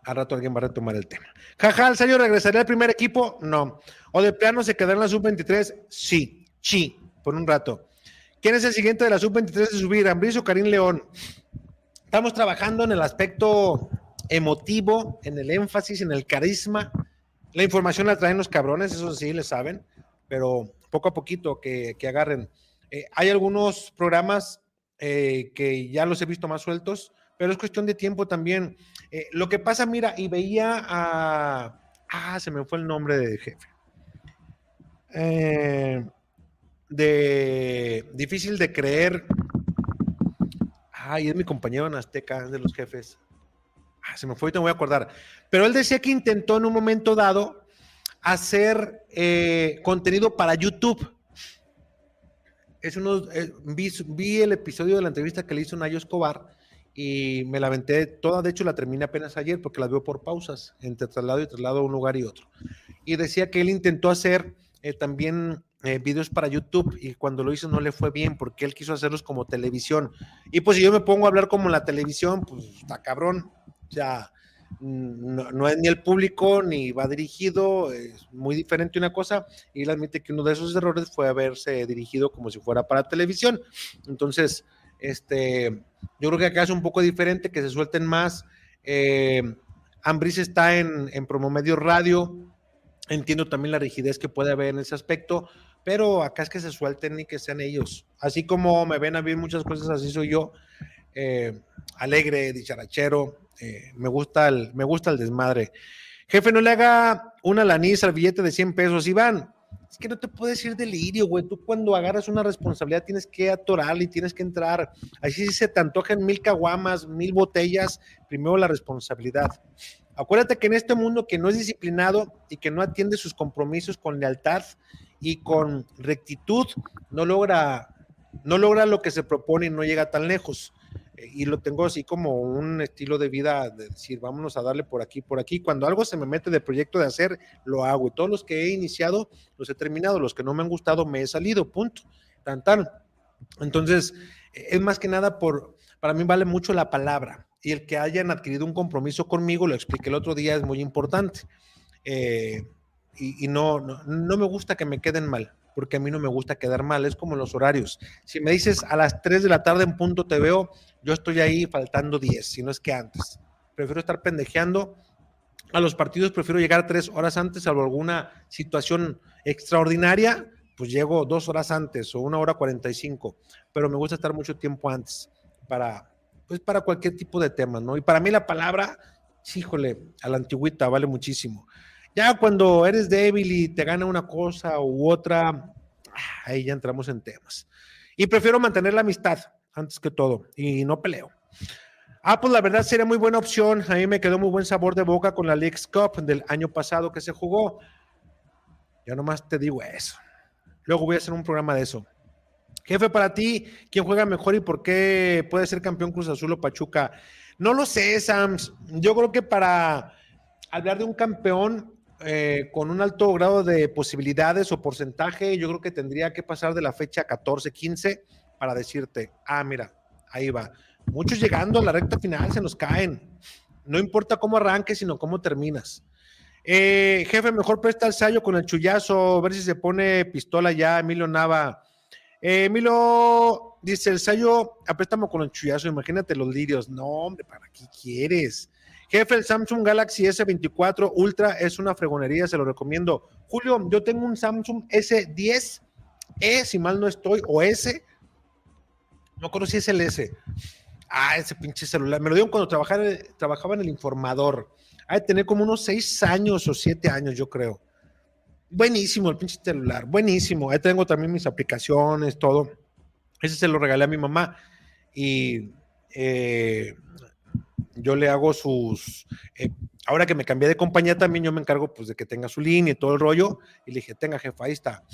Al rato alguien va a retomar el tema. Jaja, ¿el serio regresaría al primer equipo? No. ¿O de plano se quedará en la sub-23? Sí, sí, por un rato. ¿Quién es el siguiente de la sub-23 de subir? ¿Ambris o Karim León? Estamos trabajando en el aspecto emotivo, en el énfasis, en el carisma la información la traen los cabrones, eso sí, le saben, pero poco a poquito que, agarren. Eh, hay algunos programas eh, que ya los he visto más sueltos, pero es cuestión de tiempo también. Eh, lo que pasa, mira, y veía a... Ah, se me fue el nombre de jefe. de difícil de creer. Ay, es mi compañero en Azteca, de los jefes. Ah, se me fue y te voy a acordar. Pero él decía que intentó en un momento dado hacer eh, contenido para YouTube. Es uno, eh, vi, el episodio de la entrevista que le hizo Nayo Escobar y me la aventé toda, de hecho la terminé apenas ayer porque la veo por pausas, entre traslado y traslado a un lugar y otro. Y decía que él intentó hacer eh, también videos para YouTube y cuando lo hizo no le fue bien porque él quiso hacerlos como televisión. Y pues si yo me pongo a hablar como la televisión, pues está cabrón. O sea, no, es ni el público ni va dirigido, es muy diferente una cosa, y él admite que uno de esos errores fue haberse dirigido como si fuera para televisión. Entonces, este, yo creo que acá es un poco diferente, que se suelten más. Eh, está en, en Promomedio Radio, Entiendo también la rigidez que puede haber en ese aspecto, pero acá es que se suelten y que sean ellos. Así como me ven a mí muchas cosas, así soy yo. Eh, alegre, dicharachero, eh, me, gusta el, me gusta el desmadre. Jefe, no le haga una laniza al billete de 100 pesos, Iván. Es que no te puedes ir delirio, güey. Tú cuando agarras una responsabilidad tienes que atorar y tienes que entrar. Así se te antojan mil caguamas, mil botellas, primero la responsabilidad. Acuérdate que en este mundo que no es disciplinado y que no atiende sus compromisos con lealtad y con rectitud, no logra, no logra lo que se propone y no llega tan lejos y lo tengo así como un estilo de vida de decir, vámonos a darle por aquí, por aquí. Cuando algo se me mete de proyecto de hacer, lo hago. Y todos los que he iniciado, los he terminado. Los que no me han gustado, me he salido, punto. Tan, tan. Entonces, es más que nada por, para mí vale mucho la palabra. Y el que hayan adquirido un compromiso conmigo, lo expliqué el otro día, es muy importante. Eh, y, no, no, no me gusta que me queden mal porque a mí no me gusta quedar mal, es como los horarios. Si me dices a las 3 de la tarde en punto te veo, yo estoy ahí faltando 10, si no es que antes. Prefiero estar pendejeando. A los partidos prefiero llegar tres horas antes, salvo alguna situación extraordinaria, pues llego dos horas antes o una hora 45, pero me gusta estar mucho tiempo antes para, pues para cualquier tipo de tema, ¿no? Y para mí la palabra, híjole, a la antigüita vale muchísimo. Ya cuando eres débil y te gana una cosa u otra, ahí ya entramos en temas. Y prefiero mantener la amistad antes que todo y no peleo. Ah, pues la verdad sería muy buena opción. A mí me quedó muy buen sabor de boca con la Leagues Cup del año pasado que se jugó. Ya nomás te digo eso. Luego voy a hacer un programa de eso. Jefe, para ti, ¿quién juega mejor y por qué puede ser campeón Cruz Azul o Pachuca? No lo sé, Sams. Yo creo que para hablar de un campeón eh, con un alto grado de posibilidades o porcentaje, yo creo que tendría que pasar de la fecha 14-15 para decirte, ah, mira, ahí va. Muchos llegando a la recta final se nos caen. No importa cómo arranques, sino cómo terminas. Eh, jefe, mejor presta el sallo con el chullazo, a ver si se pone pistola ya, Emilio Nava. Eh, Emilio dice, el sallo, apréstamo con el chullazo, imagínate los lirios. No, hombre, ¿para qué quieres? Jefe, el Samsung Galaxy S24 Ultra es una fregonería, se lo recomiendo. Julio, yo tengo un Samsung S10, E, si mal no estoy, o S, no conozco si es el S. Ah, ese pinche celular. Me lo dieron cuando trabajaba, en el informador. Hay de tener como unos seis años o siete años, yo creo. Buenísimo el pinche celular, buenísimo. Ahí tengo también mis aplicaciones, todo. Ese se lo regalé a mi mamá y eh, yo le hago sus. Eh, ahora que me cambié de compañía también, yo me encargo pues de que tenga su línea y todo el rollo. Y le dije, tenga jefa, ahí está.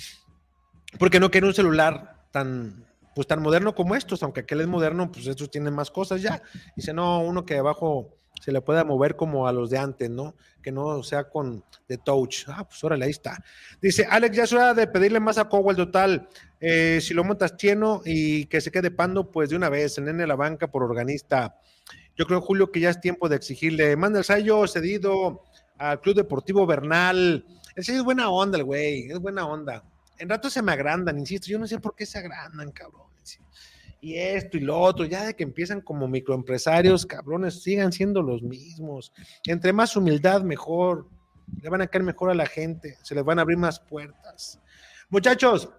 Porque no quiero un celular tan, pues tan moderno como estos, aunque aquel es moderno, pues estos tienen más cosas ya. Dice, no, uno que abajo se le pueda mover como a los de antes, ¿no? Que no sea con de touch. Ah, pues órale, ahí está. Dice, Alex, ya es hora de pedirle más a Cowell total. Eh, si lo montas lleno y que se quede pando, pues de una vez, en la banca por organista. Yo creo, Julio, que ya es tiempo de exigirle. Manda el sallo cedido al Club Deportivo Bernal. Ese es buena onda, el güey, es buena onda en rato se me agrandan, insisto, yo no sé por qué se agrandan, cabrones. Y esto y lo otro, ya de que empiezan como microempresarios, cabrones, sigan siendo los mismos. Entre más humildad, mejor. Le van a caer mejor a la gente, se les van a abrir más puertas. Muchachos,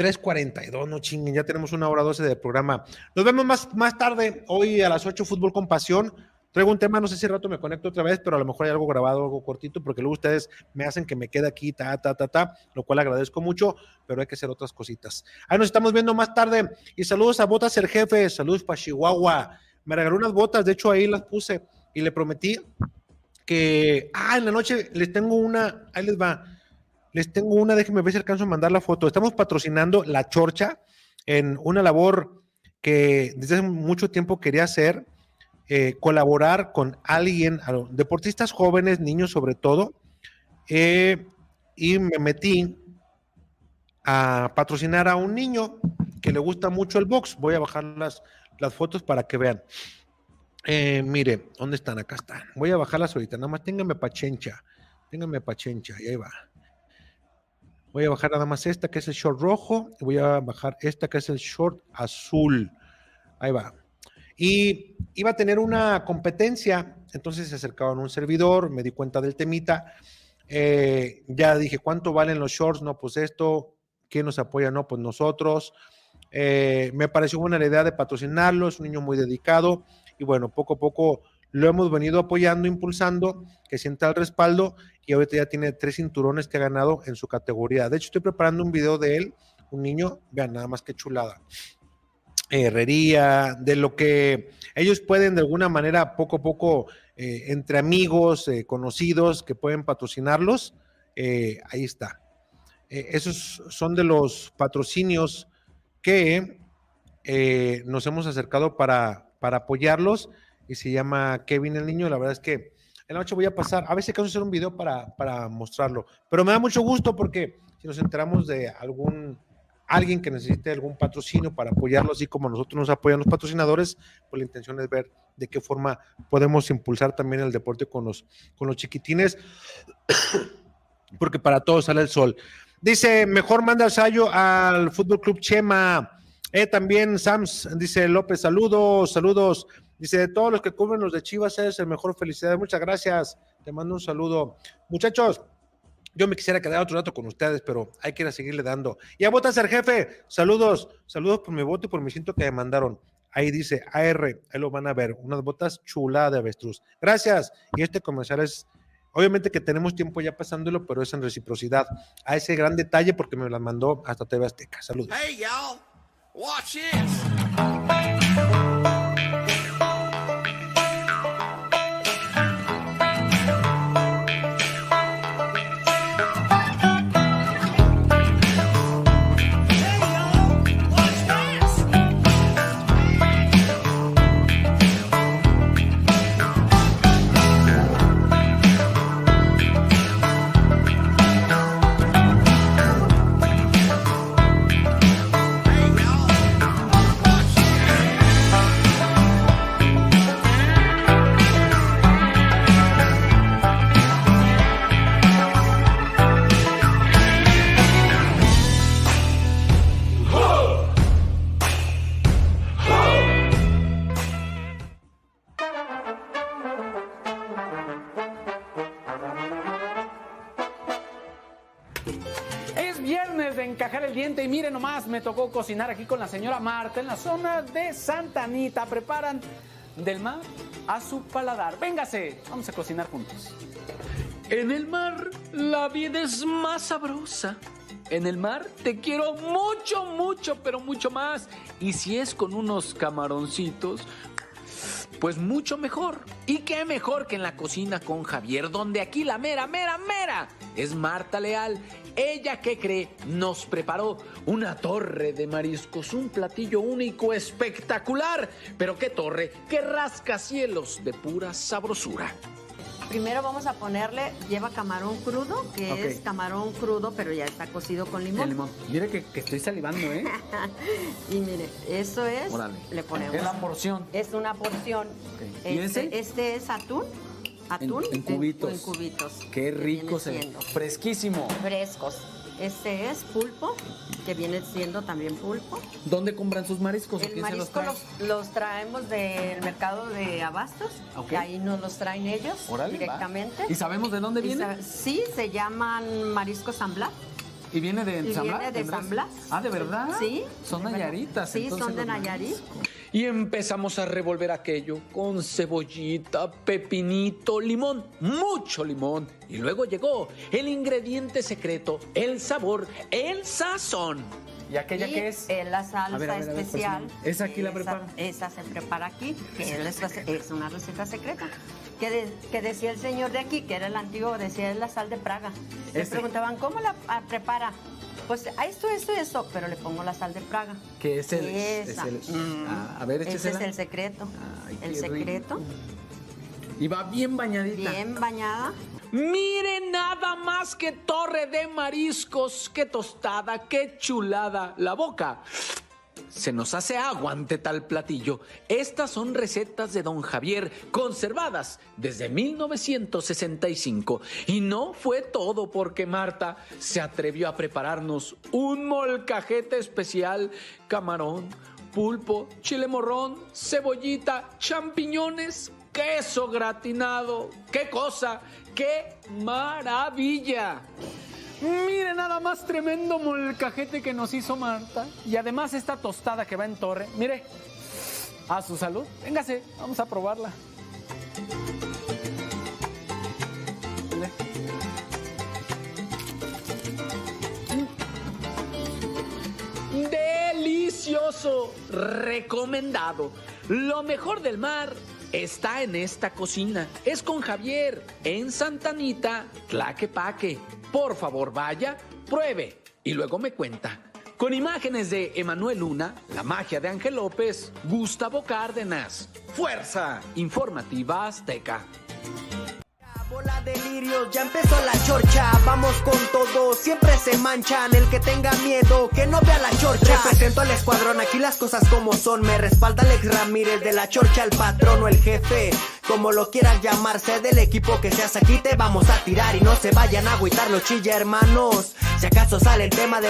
3.42, no chinguen, ya tenemos una hora 12 de programa. Nos vemos más, más tarde, hoy a las 8, Fútbol con Pasión. Traigo un tema, no sé si rato me conecto otra vez, pero a lo mejor hay algo grabado, algo cortito, porque luego ustedes me hacen que me quede aquí, ta, ta, ta, ta, lo cual agradezco mucho, pero hay que hacer otras cositas. Ahí nos estamos viendo más tarde. Y saludos a Botas el Jefe, saludos para Chihuahua. Me regaló unas botas, de hecho ahí las puse y le prometí que, ah, en la noche les tengo una, ahí les va, les tengo una, déjenme ver si alcanzo a mandar la foto. Estamos patrocinando La Chorcha en una labor que desde hace mucho tiempo quería hacer eh, colaborar con alguien, deportistas jóvenes, niños sobre todo, eh, y me metí a patrocinar a un niño que le gusta mucho el box. Voy a bajar las, las fotos para que vean. Eh, mire, ¿dónde están? Acá están. Voy a bajarlas ahorita. Nada más téngame pachencha. Téngame pachencha. Y ahí va. Voy a bajar nada más esta que es el short rojo. Voy a bajar esta que es el short azul. Ahí va. Y iba a tener una competencia, entonces se acercaban a un servidor, me di cuenta del temita. Eh, ya dije, ¿cuánto valen los shorts? No, pues esto. ¿Quién nos apoya? No, pues nosotros. Eh, me pareció buena la idea de patrocinarlo, es un niño muy dedicado y bueno, poco a poco lo hemos venido apoyando, impulsando, que sienta el respaldo y ahorita ya tiene tres cinturones que ha ganado en su categoría. De hecho, estoy preparando un video de él, un niño, vean nada más que chulada. Herrería, de lo que ellos pueden de alguna manera poco a poco, eh, entre amigos, eh, conocidos, que pueden patrocinarlos, eh, ahí está. esos son de los patrocinios que nos hemos acercado para, para apoyarlos y se llama Kevin el Niño. La verdad es que en la noche voy a pasar, a ver si hacer un video para, para mostrarlo. Pero me da mucho gusto porque si nos enteramos de algún alguien que necesite algún patrocinio para apoyarlo, así como nosotros nos apoyan los patrocinadores, pues la intención es ver de qué forma podemos impulsar también el deporte con los, con los chiquitines, porque para todos sale el sol. Dice, mejor manda el sallo al Fútbol Club Chema. Eh, también Sams, dice López, saludos, saludos. Dice, de todos los que cubren los de Chivas, es el mejor. Felicidades, muchas gracias. Te mando un saludo. Muchachos, yo me quisiera quedar otro rato con ustedes, pero hay que ir a seguirle dando. Y a votas al jefe. Saludos, saludos por mi voto y por mi cinto que me mandaron. Ahí dice AR, ahí lo van a ver. Unas botas chuladas de avestruz. Gracias. Y este comercial es, obviamente que tenemos tiempo ya pasándolo, pero es en reciprocidad. A ese gran detalle porque me la mandó hasta TV Azteca. Saludos. Hey, y'all. Watch this. Y miren nomás, me tocó cocinar aquí con la señora Marta en la zona de Santa Anita. Preparan del mar a su paladar. Véngase, vamos a cocinar juntos. En el mar la vida es más sabrosa. En el mar te quiero mucho, mucho, pero mucho más. Y si es con unos camaroncitos, pues mucho mejor. ¿Y qué mejor que en la cocina con Javier, donde aquí la mera, mera, mera es Marta Leal. Ella que cree nos preparó una torre de mariscos, un platillo único, espectacular. Pero qué torre, qué rascacielos de pura sabrosura. Primero vamos a ponerle, lleva camarón crudo, que es camarón crudo, pero ya está cocido con limón. El limón. Mire que, que estoy salivando, ¿eh? y mire, eso es, Órale. le ponemos. Es la porción. Es una porción. ¿Y Este, ese? este es atún. Atún en cubitos. En, cubitos. Qué que rico viene se ve. siendo. Fresquísimo. Frescos. Este es pulpo, que viene siendo también pulpo. ¿Dónde compran sus mariscos? ¿O El se los marisco trae? los, los traemos del mercado de abastos. Ok. Y ahí nos los traen ellos va. directamente. ¿Y sabemos de dónde Y viene? sa- Sí, se llaman mariscos San Blas. ¿Y viene de Y San viene Blas? de ¿De San Blas. Ah, ¿de verdad? Sí. Son nayaritas. Sí, son de Nayarit. mariscos. Y empezamos a revolver aquello con cebollita, pepinito, limón, mucho limón. Y luego llegó el ingrediente secreto, el sabor, el sazón. ¿Y aquella y qué es? la salsa A ver, a ver, a ver, especial. persona. ¿Esa aquí la Esa- preparan? Esa se prepara aquí, que es, es una receta secreta. Que, de- que decía el señor de aquí, que era el antiguo, decía es la sal de Praga. Le Este. preguntaban, ¿cómo la ah, prepara? Pues a esto, esto, esto, pero le pongo la sal de Praga. Que es el. es Esa. el- Mm. Ah, a ver, Ese es échesela. el secreto. Ay, el rico. secreto, Y va bien bañadita. bien bañada. Miren nada más que torre de mariscos, qué tostada, qué chulada. La boca. Se nos hace agua ante tal platillo. Estas son recetas de don Javier, conservadas desde 1965. Y no fue todo porque Marta se atrevió a prepararnos un molcajete especial, camarón, pulpo, chile morrón, cebollita, champiñones, queso gratinado. ¡Qué cosa! ¡Qué maravilla! Mire nada más tremendo molcajete que nos hizo Marta. Y además esta tostada que va en torre. Mire, a su salud. Véngase, vamos a probarla. Mire. Delicioso, recomendado. Lo mejor del mar está en esta cocina. Es con Javier en Santanita, Tlaquepaque. Por favor, vaya, pruebe y luego me cuenta. Con imágenes de Emanuel Luna, La magia de Ángel López, Gustavo Cárdenas. Fuerza Informativa Azteca. Bola delirio, ya empezó la chorcha, vamos con todo, siempre se manchan, el que tenga miedo, que no vea la chorcha. Represento al escuadrón, aquí las cosas como son, me respalda Alex Ramírez de la chorcha, el patrón o el jefe, como lo quieras llamarse, del equipo que seas. Aquí te vamos a tirar y no se vayan a agüitar los chilla hermanos, si acaso sale el tema de...